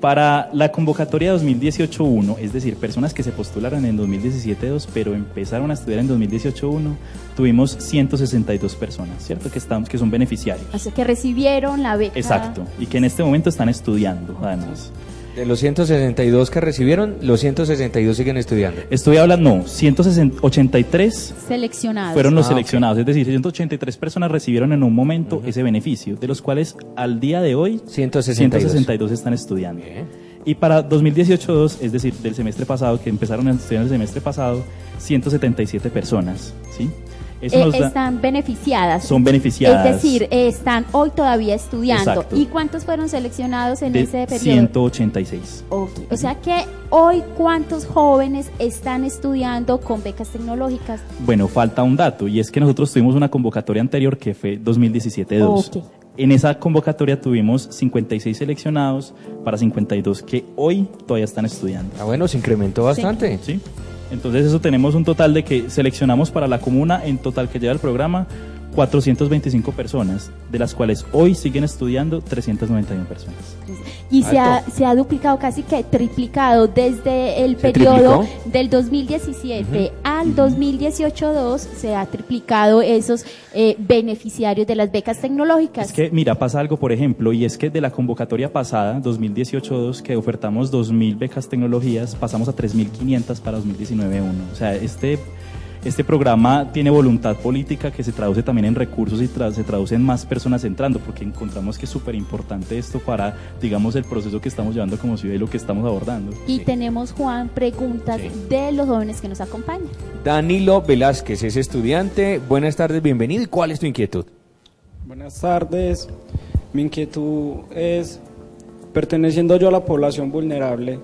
Para la convocatoria 2018-1, es decir, personas que se postularon en 2017-2, pero empezaron a estudiar en 2018-1, tuvimos 162 personas, ¿cierto? Que, estamos, que son beneficiarios. O sea, que recibieron la beca. Exacto. Y que en este momento están estudiando, además. De los 162 que recibieron, los 162 siguen estudiando. Estoy hablando, no, 183 Seleccionados. fueron los Ah, seleccionados, es decir, 183 personas recibieron en un momento ese beneficio, de los cuales al día de hoy 162. 162 están estudiando. Y para 2018-2, es decir, del semestre pasado, que empezaron a estudiar el semestre pasado, 177 personas, ¿sí? Eso Eh, da- están beneficiadas. son beneficiadas. Es decir, eh, están hoy todavía estudiando. Exacto. ¿Y cuántos fueron seleccionados en de ese periodo? 186. Ok. O sea que hoy, ¿cuántos jóvenes están estudiando con becas tecnológicas? Bueno, falta un dato, y es que nosotros tuvimos una convocatoria anterior que fue 2017-2. Ok. En esa convocatoria tuvimos 56 seleccionados para 52 que hoy todavía están estudiando. Ah, bueno, se incrementó bastante. ¿Sí? Entonces eso tenemos un total de que seleccionamos para la comuna en total que lleva el programa 425 personas, de las cuales hoy siguen estudiando 391 personas. Y se ha, se ha duplicado, casi que triplicado desde el ¿Se periodo triplicó? del 2017 al 2018-2, se ha triplicado esos eh, beneficiarios de las becas tecnológicas. Es que, mira, pasa algo, por ejemplo, y es que de la convocatoria pasada, 2018-2, que ofertamos 2.000 becas tecnologías, pasamos a 3.500 para 2019-1. O sea, este, este programa tiene voluntad política que se traduce también en recursos y tra- se traduce en más personas entrando, porque encontramos que es súper importante esto para, digamos, el proceso que estamos llevando como ciudad y lo que estamos abordando. Y tenemos, Juan, preguntas Sí. de los jóvenes que nos acompañan. Danilo Velázquez es estudiante. Buenas tardes, bienvenido. ¿Y cuál es tu inquietud? Buenas tardes. Mi inquietud es, perteneciendo yo a la población vulnerable,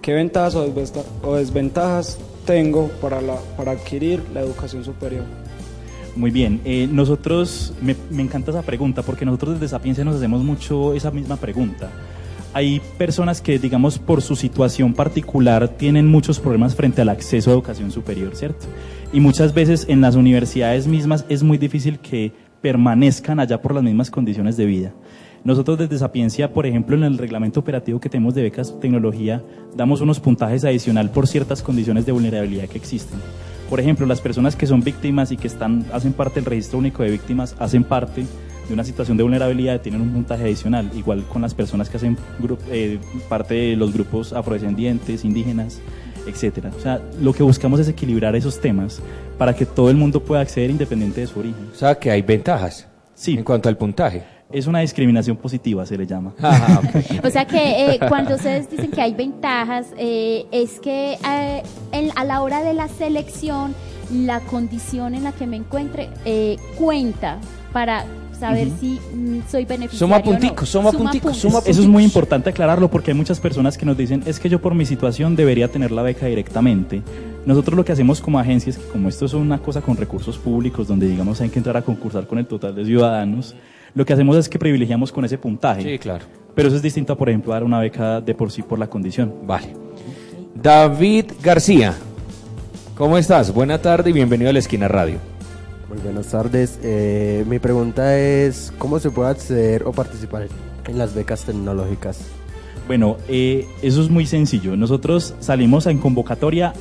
¿qué ventajas o desventajas tengo para, la, para adquirir la educación superior? Muy bien, eh, nosotros, me, me encanta esa pregunta porque nosotros desde Sapiencia nos hacemos mucho esa misma pregunta. Hay personas que, digamos, por su situación particular tienen muchos problemas frente al acceso a educación superior, ¿cierto? Y muchas veces en las universidades mismas es muy difícil que permanezcan allá por las mismas condiciones de vida. Nosotros desde Sapiencia, por ejemplo, en el reglamento operativo que tenemos de becas tecnología, damos unos puntajes adicional por ciertas condiciones de vulnerabilidad que existen. Por ejemplo, las personas que son víctimas y que están, hacen parte del registro único de víctimas, hacen parte de una situación de vulnerabilidad, tienen un puntaje adicional, igual con las personas que hacen eh, parte de los grupos afrodescendientes, indígenas, etcétera. O sea, lo que buscamos es equilibrar esos temas para que todo el mundo pueda acceder independiente de su origen. O sea, que hay ventajas Sí. en cuanto al puntaje. Es una discriminación positiva, se le llama. Ah. O sea que eh, cuando ustedes dicen que hay ventajas, eh, es que eh, en- a la hora de la selección, la condición en la que me encuentre eh, cuenta para saber si mm, soy beneficiario Suma o no. punticos, suma punticos, puntos. suma Eso es muy importante aclararlo porque hay muchas personas que nos dicen, es que yo por mi situación debería tener la beca directamente. Nosotros lo que hacemos como agencia es que como esto es una cosa con recursos públicos, donde digamos hay que entrar a concursar con el total de ciudadanos, lo que hacemos es que privilegiamos con ese puntaje. Sí, claro. Pero eso es distinto a, por ejemplo, dar una beca de por sí por la condición. Vale. David García, ¿cómo estás? Buena tarde y bienvenido a la Esquina Radio. Muy buenas tardes. Eh, mi pregunta es, ¿cómo se puede acceder o participar en las becas tecnológicas? Bueno, eh, eso es muy sencillo. Nosotros salimos en convocatoria,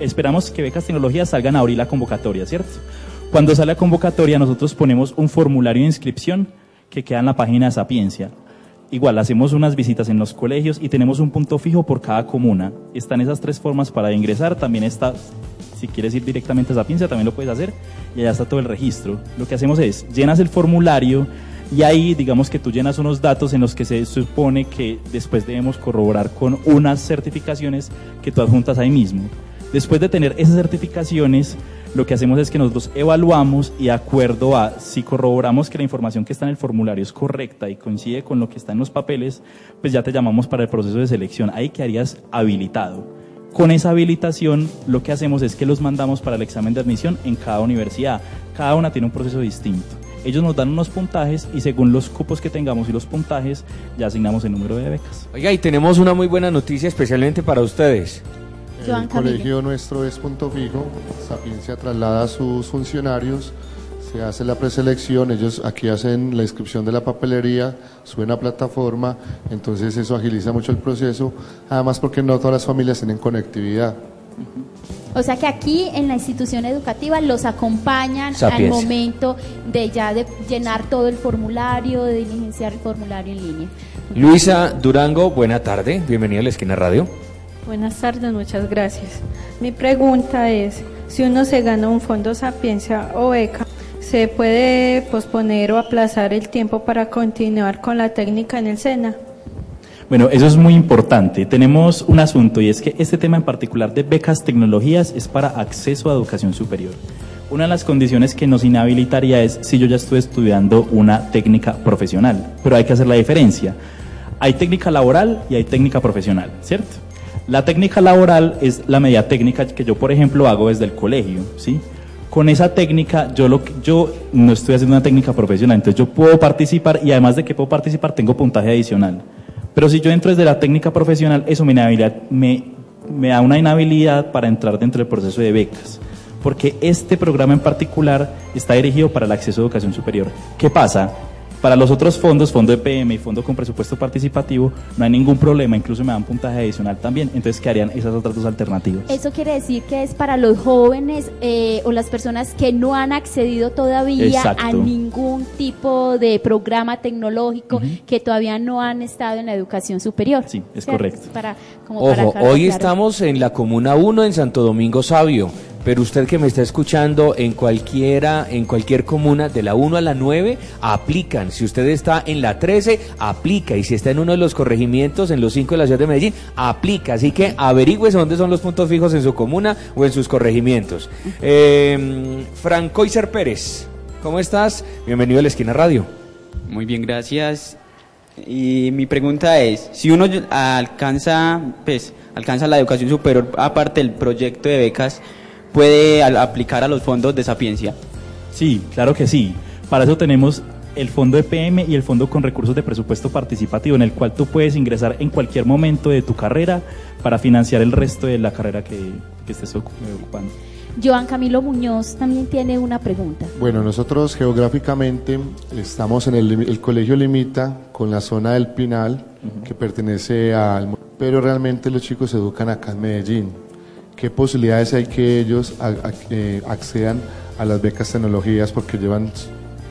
esperamos que Becas Tecnologías salgan a abrir la convocatoria, ¿cierto? Cuando sale la convocatoria, nosotros ponemos un formulario de inscripción que queda en la página de Sapiencia. igual hacemos unas visitas en los colegios y tenemos un punto fijo por cada comuna. Están esas tres formas para ingresar, también está, si quieres ir directamente a Sapiencia, también lo puedes hacer y allá está todo el registro. Lo que hacemos es, llenas el formulario y ahí digamos que tú llenas unos datos en los que se supone que después debemos corroborar con unas certificaciones que tú adjuntas ahí mismo. Después de tener esas certificaciones, lo que hacemos es que nosotros evaluamos y de acuerdo a si corroboramos que la información que está en el formulario es correcta y coincide con lo que está en los papeles, pues ya te llamamos para el proceso de selección. Ahí quedarías habilitado. Con esa habilitación, lo que hacemos es que los mandamos para el examen de admisión en cada universidad. Cada una tiene un proceso distinto. Ellos nos dan unos puntajes y según los cupos que tengamos y los puntajes, ya asignamos el número de becas. Oiga, y tenemos una muy buena noticia especialmente para ustedes. El colegio nuestro es punto fijo, Sapiencia traslada a sus funcionarios, se hace la preselección, ellos aquí hacen la inscripción de la papelería, suben a plataforma, entonces eso agiliza mucho el proceso, además porque no todas las familias tienen conectividad. O sea que aquí en la institución educativa los acompañan al momento de ya de llenar todo el formulario, de diligenciar el formulario en línea. Luisa Durango, buena tarde, bienvenida a la esquina radio. Buenas tardes, muchas gracias. Mi pregunta es, si uno se gana un fondo sapiencia o beca, ¿se puede posponer o aplazar el tiempo para continuar con la técnica en el SENA? Bueno, eso es muy importante. Tenemos un asunto y es que este tema en particular de becas tecnologías es para acceso a educación superior. Una de las condiciones que nos inhabilitaría es si yo ya estoy estudiando una técnica profesional, pero hay que hacer la diferencia. Hay técnica laboral y hay técnica profesional, ¿cierto? La técnica laboral es la media técnica que yo, por ejemplo, hago desde el colegio, ¿sí? Con esa técnica, yo, lo, yo no estoy haciendo una técnica profesional, entonces yo puedo participar y además de que puedo participar, tengo puntaje adicional. Pero si yo entro desde la técnica profesional, eso me, me, me da una inhabilidad para entrar dentro del proceso de becas. Porque este programa en particular está dirigido para el acceso a educación superior. ¿Qué pasa? Para los otros fondos, fondo de PM y fondo con presupuesto participativo, no hay ningún problema, incluso me dan puntaje adicional también, entonces ¿qué harían esas otras dos alternativas? Eso quiere decir que es para los jóvenes eh, o las personas que no han accedido todavía a ningún tipo de programa tecnológico, que todavía no han estado en la educación superior. Sí, es correcto. Para, Ojo, hoy estamos en la Comuna 1 en Santo Domingo Sabio pero usted que me está escuchando en cualquiera, en cualquier comuna, de la 1 a la 9, aplican. Si usted está en la 13, aplica. Y si está en uno de los corregimientos, en los 5 de la ciudad de Medellín, aplica. Así que averigüe dónde son los puntos fijos en su comuna o en sus corregimientos. Eh, Franco Iser Pérez, ¿cómo estás? Bienvenido a la Esquina Radio. Muy bien, gracias. Y mi pregunta es, si uno alcanza, pues, alcanza la educación superior, aparte del proyecto de becas, puede aplicar a los fondos de sapiencia? Sí, claro que sí. Para eso tenemos el fondo EPM y el fondo con recursos de presupuesto participativo, en el cual tú puedes ingresar en cualquier momento de tu carrera para financiar el resto de la carrera que, estés ocupando. Joan Camilo Muñoz también tiene una pregunta. Bueno, nosotros geográficamente estamos en el, el colegio limita con la zona del Pinal, que pertenece al... Pero realmente los chicos se educan acá en Medellín qué posibilidades hay que ellos eh, accedan a las becas tecnologías porque llevan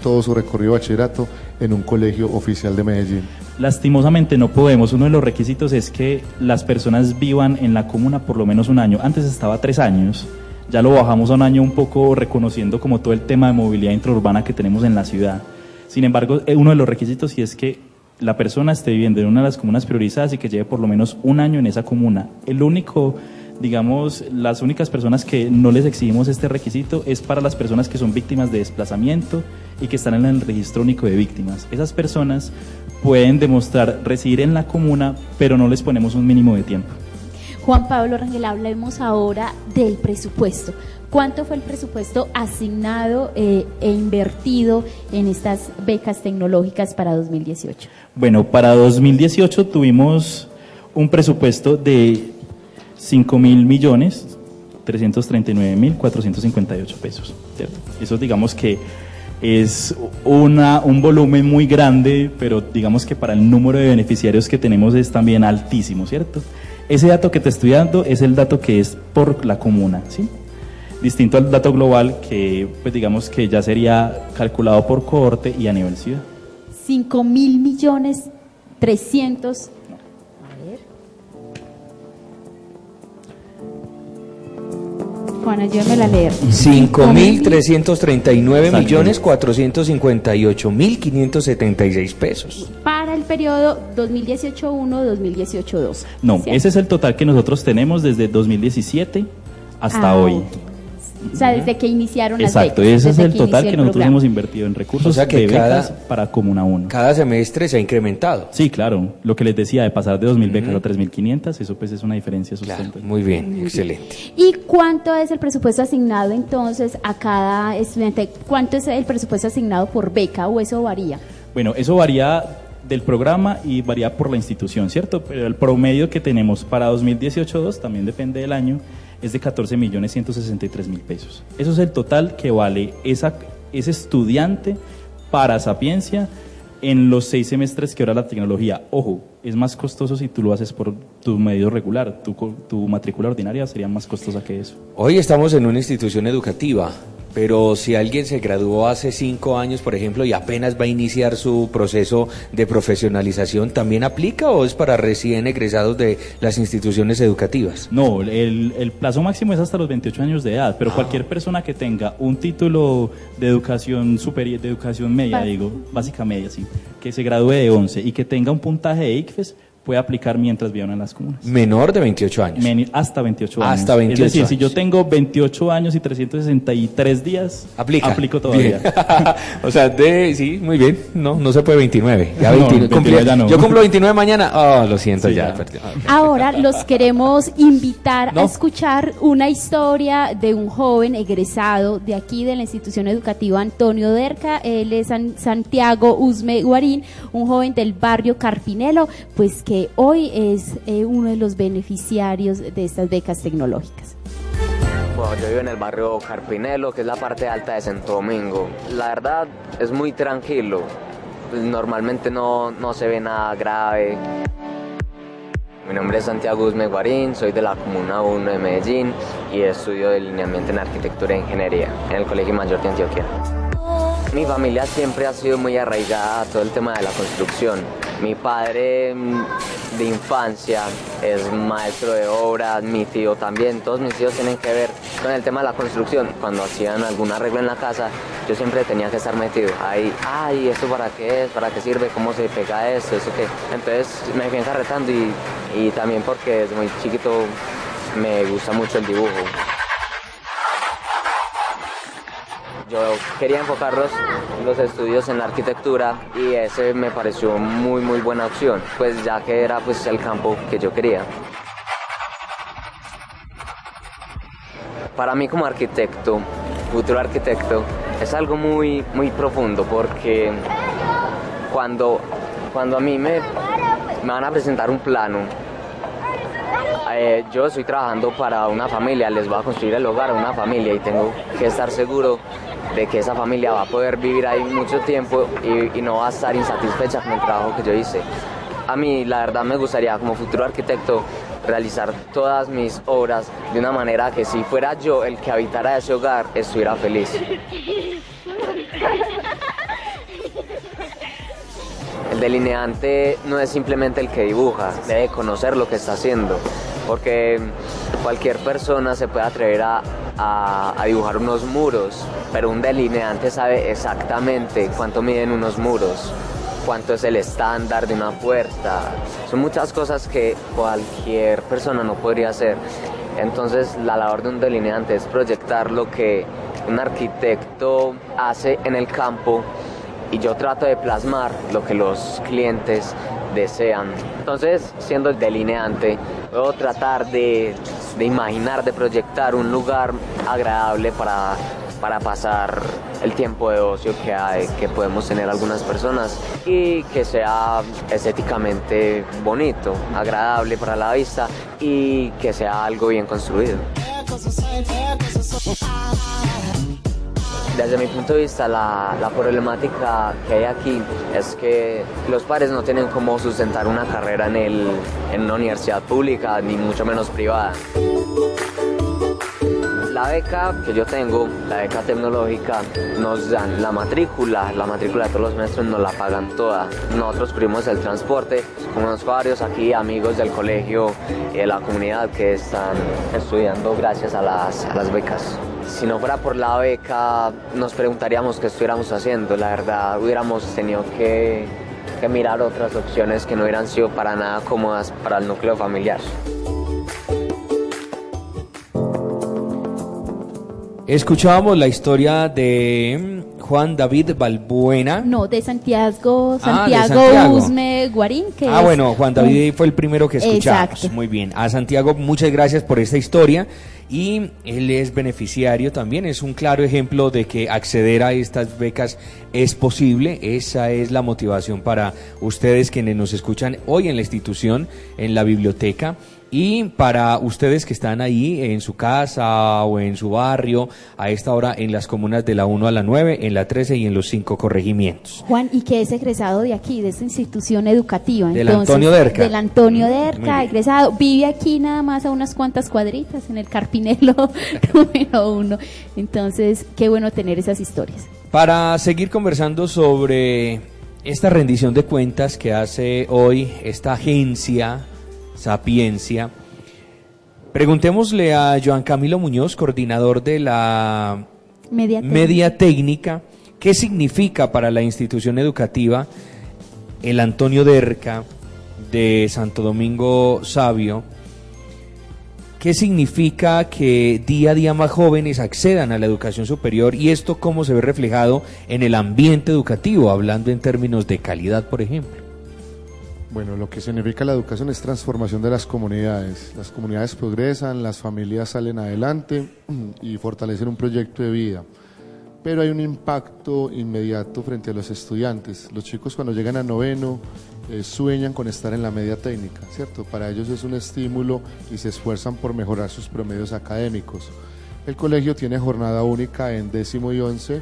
todo su recorrido bachillerato en un colegio oficial de Medellín. Lastimosamente no podemos. Uno de los requisitos es que las personas vivan en la comuna por lo menos un año. Antes estaba tres años. Ya lo bajamos a un año un poco reconociendo como todo el tema de movilidad intraurbana que tenemos en la ciudad. Sin embargo, eh, uno de los requisitos sí es que la persona esté viviendo en una de las comunas priorizadas y que lleve por lo menos un año en esa comuna. El único digamos, las únicas personas que no les exigimos este requisito es para las personas que son víctimas de desplazamiento y que están en el registro único de víctimas. Esas personas pueden demostrar residir en la comuna, pero no les ponemos un mínimo de tiempo. Juan Pablo Rangel, hablemos ahora del presupuesto. ¿Cuánto fue el presupuesto asignado eh, e invertido en estas becas tecnológicas para 2018? Bueno, para 2018 tuvimos un presupuesto de 5 mil millones 339 mil 458 pesos. Eso digamos que es una, un volumen muy grande, pero digamos que para el número de beneficiarios que tenemos es también altísimo, ¿cierto? Ese dato que te estoy dando es el dato que es por la comuna, ¿sí? Distinto al dato global que, pues digamos que ya sería calculado por cohorte y a nivel ciudad. 5 mil millones 300. Juan, ayúdame a leer. 5.339 millones 458 mil 576 pesos. Para el periodo 2018-1, 2018-2. No, ¿cierto? ese es el total que nosotros tenemos desde 2017 hasta Ah, hoy. O sea, desde que iniciaron Exacto, las becas. ese es el total que el nosotros programa. hemos invertido en recursos O sea que de becas cada- para Comuna 1. Cada semestre se ha incrementado. Sí, claro. Lo que les decía de pasar de 2.000 becas a 3.500, eso pues es una diferencia sustentable. Muy bien, excelente. ¿Y cuánto es el presupuesto asignado entonces a cada estudiante? ¿Cuánto es el presupuesto asignado por beca o eso varía? Bueno, eso varía del programa y varía por la institución, ¿cierto? Pero el promedio que tenemos para 2018-2, también depende del año, es de 14 millones 163 mil pesos. Eso es el total que vale esa, ese estudiante para Sapiencia en los seis semestres que ahora la tecnología. Ojo, es más costoso si tú lo haces por tu medio regular. Tu, tu matrícula ordinaria sería más costosa que eso. Hoy estamos en una institución educativa, pero si alguien se graduó hace cinco años, por ejemplo, y apenas va a iniciar su proceso de profesionalización, ¿también aplica o es para recién egresados de las instituciones educativas? No, el, el plazo máximo es hasta los 28 años de edad, Ah. pero cualquier persona que tenga un título de educación superior, de educación media, digo, básica media, sí, que se gradúe de 11 y que tenga un puntaje de ICFES, puede aplicar mientras vivan en las comunas. Menor de 28 años. Hasta 28 años. Hasta 28 Es decir, si yo tengo 28 años y 363 días, Aplica. aplico todavía. O sea, de, sí, muy bien. No, no se puede 29. Ya No, 29. 29 ya no. Yo cumplo 29 mañana. Oh, lo siento, Sí, ya. Ah. Ahora los queremos invitar No. a escuchar una historia de un joven egresado de aquí de la institución educativa Antonio Derca. Él es San- Santiago Usme Guarín, un joven del barrio Carpinelo, pues que hoy es eh, uno de los beneficiarios de estas becas tecnológicas. Yo vivo en el barrio Carpinelo, que es la parte alta de Santo Domingo. La verdad es muy tranquilo. Normalmente no, no se ve nada grave. Mi nombre es Santiago Usme Guarín, soy de la Comuna 1 de Medellín y estudio delineamiento en arquitectura e ingeniería en el Colegio Mayor de Antioquia. Mi familia siempre ha sido muy arraigada a todo el tema de la construcción. Mi padre mm, de infancia es maestro de obra, mi tío también, todos mis tíos tienen que ver con el tema de la construcción. Cuando hacían algún arreglo en la casa, yo siempre tenía que estar metido ahí. Ay, ¿esto para qué es? ¿Para qué sirve? ¿Cómo se pega esto? ¿Eso qué? Entonces me fui encarretando y, y también porque desde muy chiquito me gusta mucho el dibujo. Yo quería enfocar los, los estudios en la arquitectura y ese me pareció muy muy buena opción, pues ya que era pues el campo que yo quería. Para mí como arquitecto, futuro arquitecto, es algo muy muy profundo porque cuando, cuando a mí me, me van a presentar un plano, eh, yo estoy trabajando para una familia, les voy a construir el hogar a una familia y tengo que estar seguro de que esa familia va a poder vivir ahí mucho tiempo y, y no va a estar insatisfecha con el trabajo que yo hice. A mí la verdad me gustaría como futuro arquitecto realizar todas mis obras de una manera que si fuera yo el que habitara ese hogar estuviera feliz. El delineante no es simplemente el que dibuja, debe conocer lo que está haciendo, porque cualquier persona se puede atrever a, a- dibujar unos muros, pero un delineante sabe exactamente cuánto miden unos muros, cuánto es el estándar de una puerta. Son muchas cosas que cualquier persona no podría hacer. Entonces la labor de un delineante es proyectar lo que un arquitecto hace en el campo y yo trato de plasmar lo que los clientes desean. Entonces, siendo el delineante, puedo tratar de, de imaginar, de proyectar un lugar agradable para, para pasar el tiempo de ocio que hay, que podemos tener algunas personas y que sea estéticamente bonito, agradable para la vista y que sea algo bien construido. Desde mi punto de vista, la, la problemática que hay aquí es que los padres no tienen cómo sustentar una carrera en, el, en una universidad pública, ni mucho menos privada. la beca que yo tengo, la beca tecnológica, nos dan la matrícula, la matrícula de todos los maestros nos la pagan toda. Nosotros cubrimos el transporte, conozco varios aquí amigos del colegio y de la comunidad que están estudiando gracias a las, a las becas. Si no fuera por la beca, nos preguntaríamos qué estuviéramos haciendo. La verdad, hubiéramos tenido que, mirar otras opciones que no hubieran sido para nada cómodas para el núcleo familiar. Escuchábamos la historia de Juan David Balbuena. No, de Santiago, Ah, de Santiago, Santiago. Usme Guarín, que Ah, es bueno, Juan David un- fue el primero que escuchamos. Exacto. Muy bien. A Santiago, muchas gracias por esta historia. Y él es beneficiario también. Es un claro ejemplo de que acceder a estas becas es posible. Esa es la motivación para ustedes quienes nos escuchan hoy en la institución, en la biblioteca. Y para ustedes que están ahí en su casa o en su barrio, a esta hora en las comunas de la 1 a la 9, en la 13 y en los cinco corregimientos. Juan, y que es egresado de aquí, de esta institución educativa. Del Entonces, Antonio Derca. Del Antonio Derca, egresado. Vive aquí nada más a unas cuantas cuadritas, en el Carpinelo número uno. Entonces, qué bueno tener esas historias. Para seguir conversando sobre esta rendición de cuentas que hace hoy esta agencia Sapiencia, preguntémosle a Joan Camilo Muñoz, coordinador de la Media media técnica, qué significa para la institución educativa el Antonio Derca de Santo Domingo Sabio, qué significa que día a día más jóvenes accedan a la educación superior y esto cómo se ve reflejado en el ambiente educativo, hablando en términos de calidad, por ejemplo. Bueno, lo que significa la educación es transformación de las comunidades. Las comunidades progresan, las familias salen adelante y fortalecen un proyecto de vida. Pero hay un impacto inmediato frente a los estudiantes. Los chicos cuando llegan a noveno eh, sueñan con estar en la media técnica, ¿cierto? Para ellos es un estímulo y se esfuerzan por mejorar sus promedios académicos. El colegio tiene jornada única en décimo y once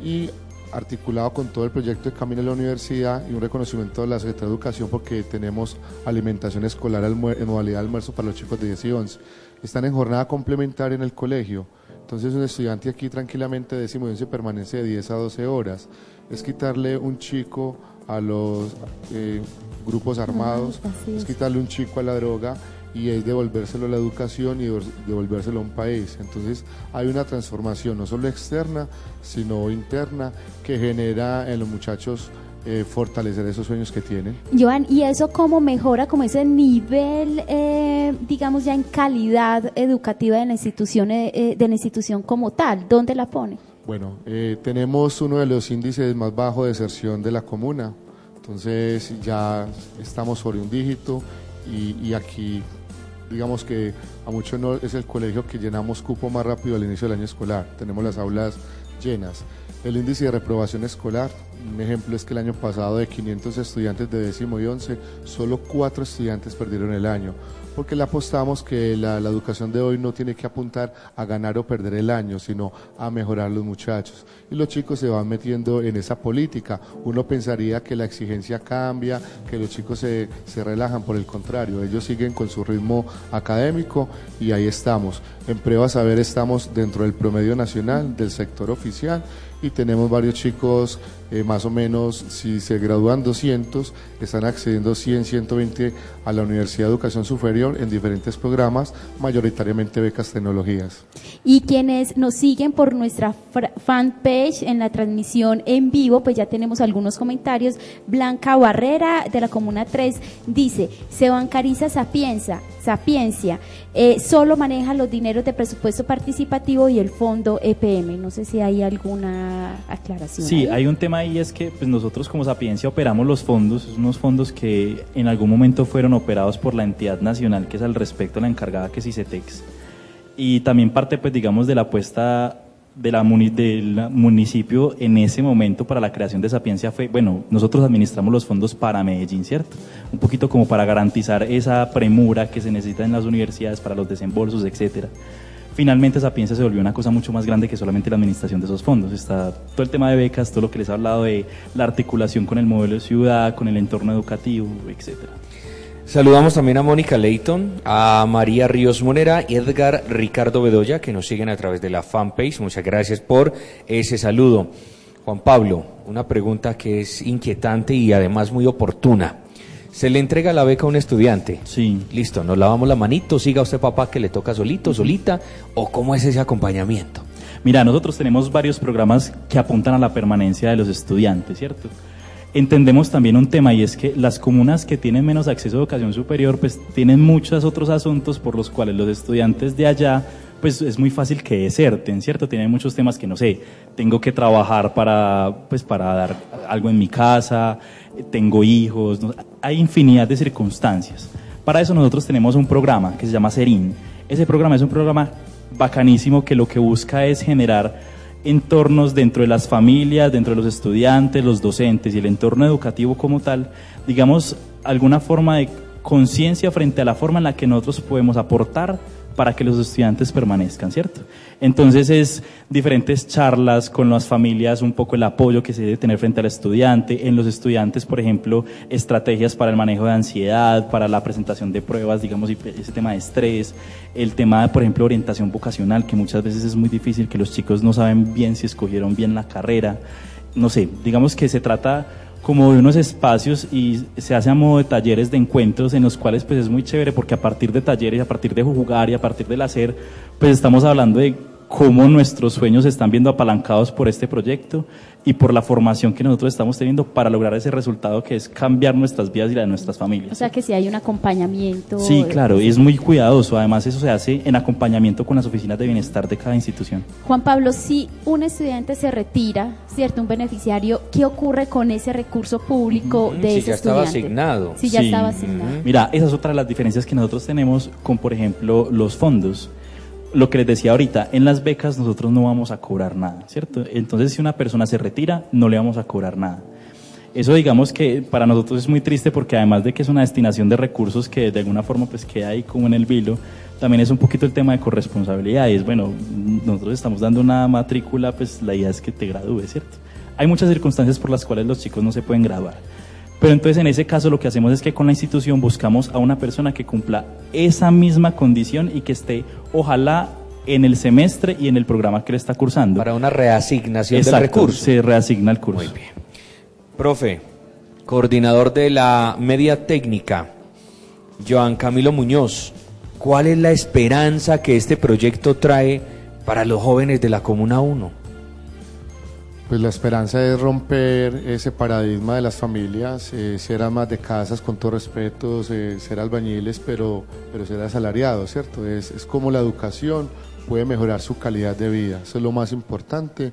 y articulado con todo el proyecto de Camino a la Universidad y un reconocimiento de la Secretaría de Educación porque tenemos alimentación escolar en modalidad de almuerzo para los chicos de 10 y 11. Están en jornada complementaria en el colegio. Entonces un estudiante aquí tranquilamente de décimo y once permanece de 10 a 12 horas. Es quitarle un chico a los eh, grupos armados, es. quitarle un chico a la droga y es devolvérselo a la educación y devol- devolvérselo a un país. Entonces hay una transformación no solo externa, sino interna que genera en los muchachos eh, fortalecer esos sueños que tienen. Joan, ¿y eso cómo mejora como ese nivel, eh, digamos ya en calidad educativa de la institución, eh, eh, de la institución como tal? ¿Dónde la pone? Bueno, eh, tenemos uno de los índices más bajos de deserción de la comuna, entonces ya estamos sobre un dígito y, y aquí digamos que a muchos no es el colegio que llenamos cupo más rápido al inicio del año escolar, tenemos las aulas llenas. El índice de reprobación escolar, un ejemplo es que el año pasado de 500 estudiantes de décimo y once, solo cuatro estudiantes perdieron el año, porque le apostamos que la, educación de hoy no tiene que apuntar a ganar o perder el año, sino a mejorar los muchachos. Y los chicos se van metiendo en esa política. Uno pensaría que la exigencia cambia, que los chicos se, se relajan, por el contrario, ellos siguen con su ritmo académico y ahí estamos. En prueba saber estamos dentro del promedio nacional del sector oficial y tenemos varios chicos, eh, más o menos, si se gradúan 200, están accediendo 100, 120 a la Universidad de Educación Superior en diferentes programas, mayoritariamente becas tecnologías. Y quienes nos siguen por nuestra fanpage en la transmisión en vivo, pues ya tenemos algunos comentarios. Blanca Barrera de la Comuna 3 dice, se bancariza Sapienza, Sapiencia, eh, solo maneja los dineros de presupuesto participativo y el fondo EPM. No sé si hay alguna aclaración. Sí, ahí. hay un tema ahí es que pues, nosotros como Sapiencia operamos los fondos, unos fondos que en algún momento fueron operados por la entidad nacional que es al respecto la encargada que es ICETEX. Y también parte pues digamos de la apuesta de la muni- del municipio en ese momento para la creación de Sapiencia fue, bueno, nosotros administramos los fondos para Medellín, ¿cierto? Un poquito como para garantizar esa premura que se necesita en las universidades para los desembolsos, etcétera. Finalmente Sapiencia se volvió una cosa mucho más grande que solamente la administración de esos fondos. Está todo el tema de becas, todo lo que les he hablado de la articulación con el modelo de ciudad, con el entorno educativo, etcétera. Saludamos también a Mónica Leighton, a María Ríos Monera y Edgar Ricardo Bedoya, que nos siguen a través de la fanpage. Muchas gracias por ese saludo. Juan Pablo, una pregunta que es inquietante y además muy oportuna. Se le entrega la beca a un estudiante. Sí. Listo, nos lavamos la manito, siga usted papá que le toca solito, solita, o cómo es ese acompañamiento. Mira, nosotros tenemos varios programas que apuntan a la permanencia de los estudiantes, ¿cierto? Entendemos también un tema y es que las comunas que tienen menos acceso a educación superior pues tienen muchos otros asuntos por los cuales los estudiantes de allá pues es muy fácil que deserten, ¿cierto? Tienen muchos temas que no sé, tengo que trabajar para pues para dar algo en mi casa, tengo hijos, no- hay infinidad de circunstancias. Para eso nosotros tenemos un programa que se llama Serin. Ese programa es un programa bacanísimo que lo que busca es generar entornos dentro de las familias, dentro de los estudiantes, los docentes y el entorno educativo como tal, digamos, alguna forma de conciencia frente a la forma en la que nosotros podemos aportar para que los estudiantes permanezcan, ¿cierto? Entonces es diferentes charlas con las familias, un poco el apoyo que se debe tener frente al estudiante, en los estudiantes, por ejemplo, estrategias para el manejo de ansiedad, para la presentación de pruebas, digamos, ese tema de estrés, el tema, por ejemplo, orientación vocacional, que muchas veces es muy difícil, que los chicos no saben bien si escogieron bien la carrera, no sé, digamos que se trata como de unos espacios y se hace a modo de talleres de encuentros en los cuales pues es muy chévere porque a partir de talleres, a partir de jugar y a partir del hacer, pues estamos hablando de cómo nuestros sueños se están viendo apalancados por este proyecto y por la formación que nosotros estamos teniendo para lograr ese resultado que es cambiar nuestras vidas y la de nuestras familias. O sea que si hay un acompañamiento. Sí, claro, y es muy cuidadoso. Además, eso se hace en acompañamiento con las oficinas de bienestar de cada institución. Juan Pablo, si un estudiante se retira, ¿cierto? Un beneficiario, ¿qué ocurre con ese recurso público de si ese ya estaba asignado. Si ya Sí. estaba asignado. Mira, esa es otra de las diferencias que nosotros tenemos con, por ejemplo, los fondos. Lo que les decía ahorita, en las becas nosotros no vamos a cobrar nada, ¿cierto? Entonces, si una persona se retira, no le vamos a cobrar nada. Eso digamos que para nosotros es muy triste porque además de que es una destinación de recursos que de alguna forma pues queda ahí como en el vilo, también es un poquito el tema de corresponsabilidad. Y es bueno, nosotros estamos dando una matrícula, pues la idea es que te gradúes, ¿cierto? Hay muchas circunstancias por las cuales los chicos no se pueden graduar. Pero entonces en ese caso lo que hacemos es que con la institución buscamos a una persona que cumpla esa misma condición y que esté, ojalá, en el semestre y en el programa que le está cursando. Para una reasignación Exacto, del recurso. Se reasigna el curso. Muy bien. Profe, coordinador de la media técnica, Joan Camilo Muñoz, ¿cuál es la esperanza que este proyecto trae para los jóvenes de la Comuna 1? Pues la esperanza es romper ese paradigma de las familias, eh, ser amas de casas con todo respeto, eh, ser albañiles, pero, pero ser asalariados, ¿cierto? Es, es como la educación puede mejorar su calidad de vida, eso es lo más importante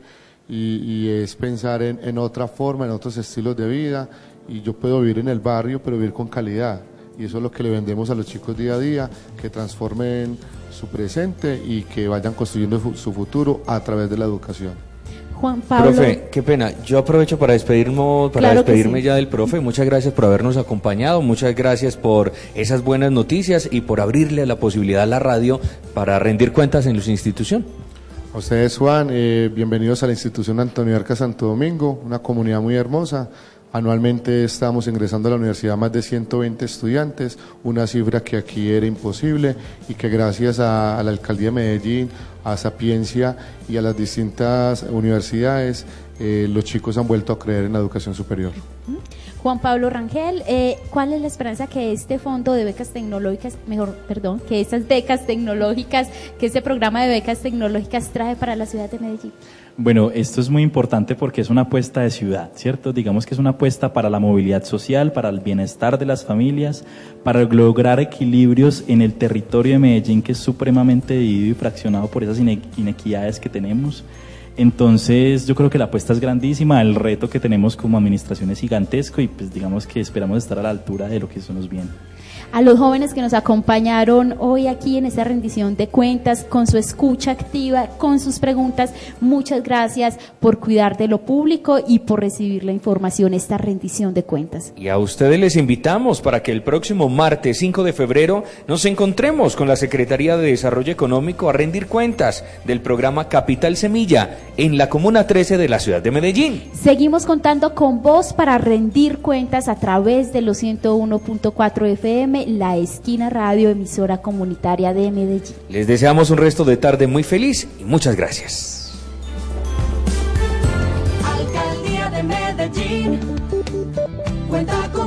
y, y es pensar en, en otra forma, en otros estilos de vida y yo puedo vivir en el barrio, pero vivir con calidad y eso es lo que le vendemos a los chicos día a día, que transformen su presente y que vayan construyendo su futuro a través de la educación. Juan Pablo. Profe, qué pena. Yo aprovecho para despedirme, para Claro despedirme sí. ya del profe. Muchas gracias por habernos acompañado, muchas gracias por esas buenas noticias y por abrirle la posibilidad a la radio para rendir cuentas en su institución. A ustedes, Juan, eh, bienvenidos a la institución Antonio Arca Santo Domingo, una comunidad muy hermosa. Anualmente estamos ingresando a la universidad más de 120 estudiantes, una cifra que aquí era imposible y que gracias a, la alcaldía de Medellín, a Sapiencia y a las distintas universidades, eh, los chicos han vuelto a creer en la educación superior. Juan Pablo Rangel, eh, ¿cuál es la esperanza que este fondo de becas tecnológicas, mejor, perdón, que estas becas tecnológicas, que este programa de becas tecnológicas trae para la ciudad de Medellín? Bueno, esto es muy importante porque es una apuesta de ciudad, ¿cierto? Digamos que es una apuesta para la movilidad social, para el bienestar de las familias, para lograr equilibrios en el territorio de Medellín que es supremamente dividido y fraccionado por esas ine- inequidades que tenemos. Entonces, yo creo que la apuesta es grandísima, el reto que tenemos como administración es gigantesco y pues digamos que esperamos estar a la altura de lo que eso nos viene. A los jóvenes que nos acompañaron hoy aquí en esta rendición de cuentas, con su escucha activa, con sus preguntas, muchas gracias por cuidar de lo público y por recibir la información, esta rendición de cuentas. Y a ustedes les invitamos para que el próximo martes 5 de febrero nos encontremos con la Secretaría de Desarrollo Económico a rendir cuentas del programa Capital Semilla en la Comuna 13 de la ciudad de Medellín. Seguimos contando con vos para rendir cuentas a través de los 101.4 FM FM, La Esquina Radio, emisora comunitaria de Medellín. Les deseamos un resto de tarde muy feliz y muchas gracias. Alcaldía de Medellín, cuenta con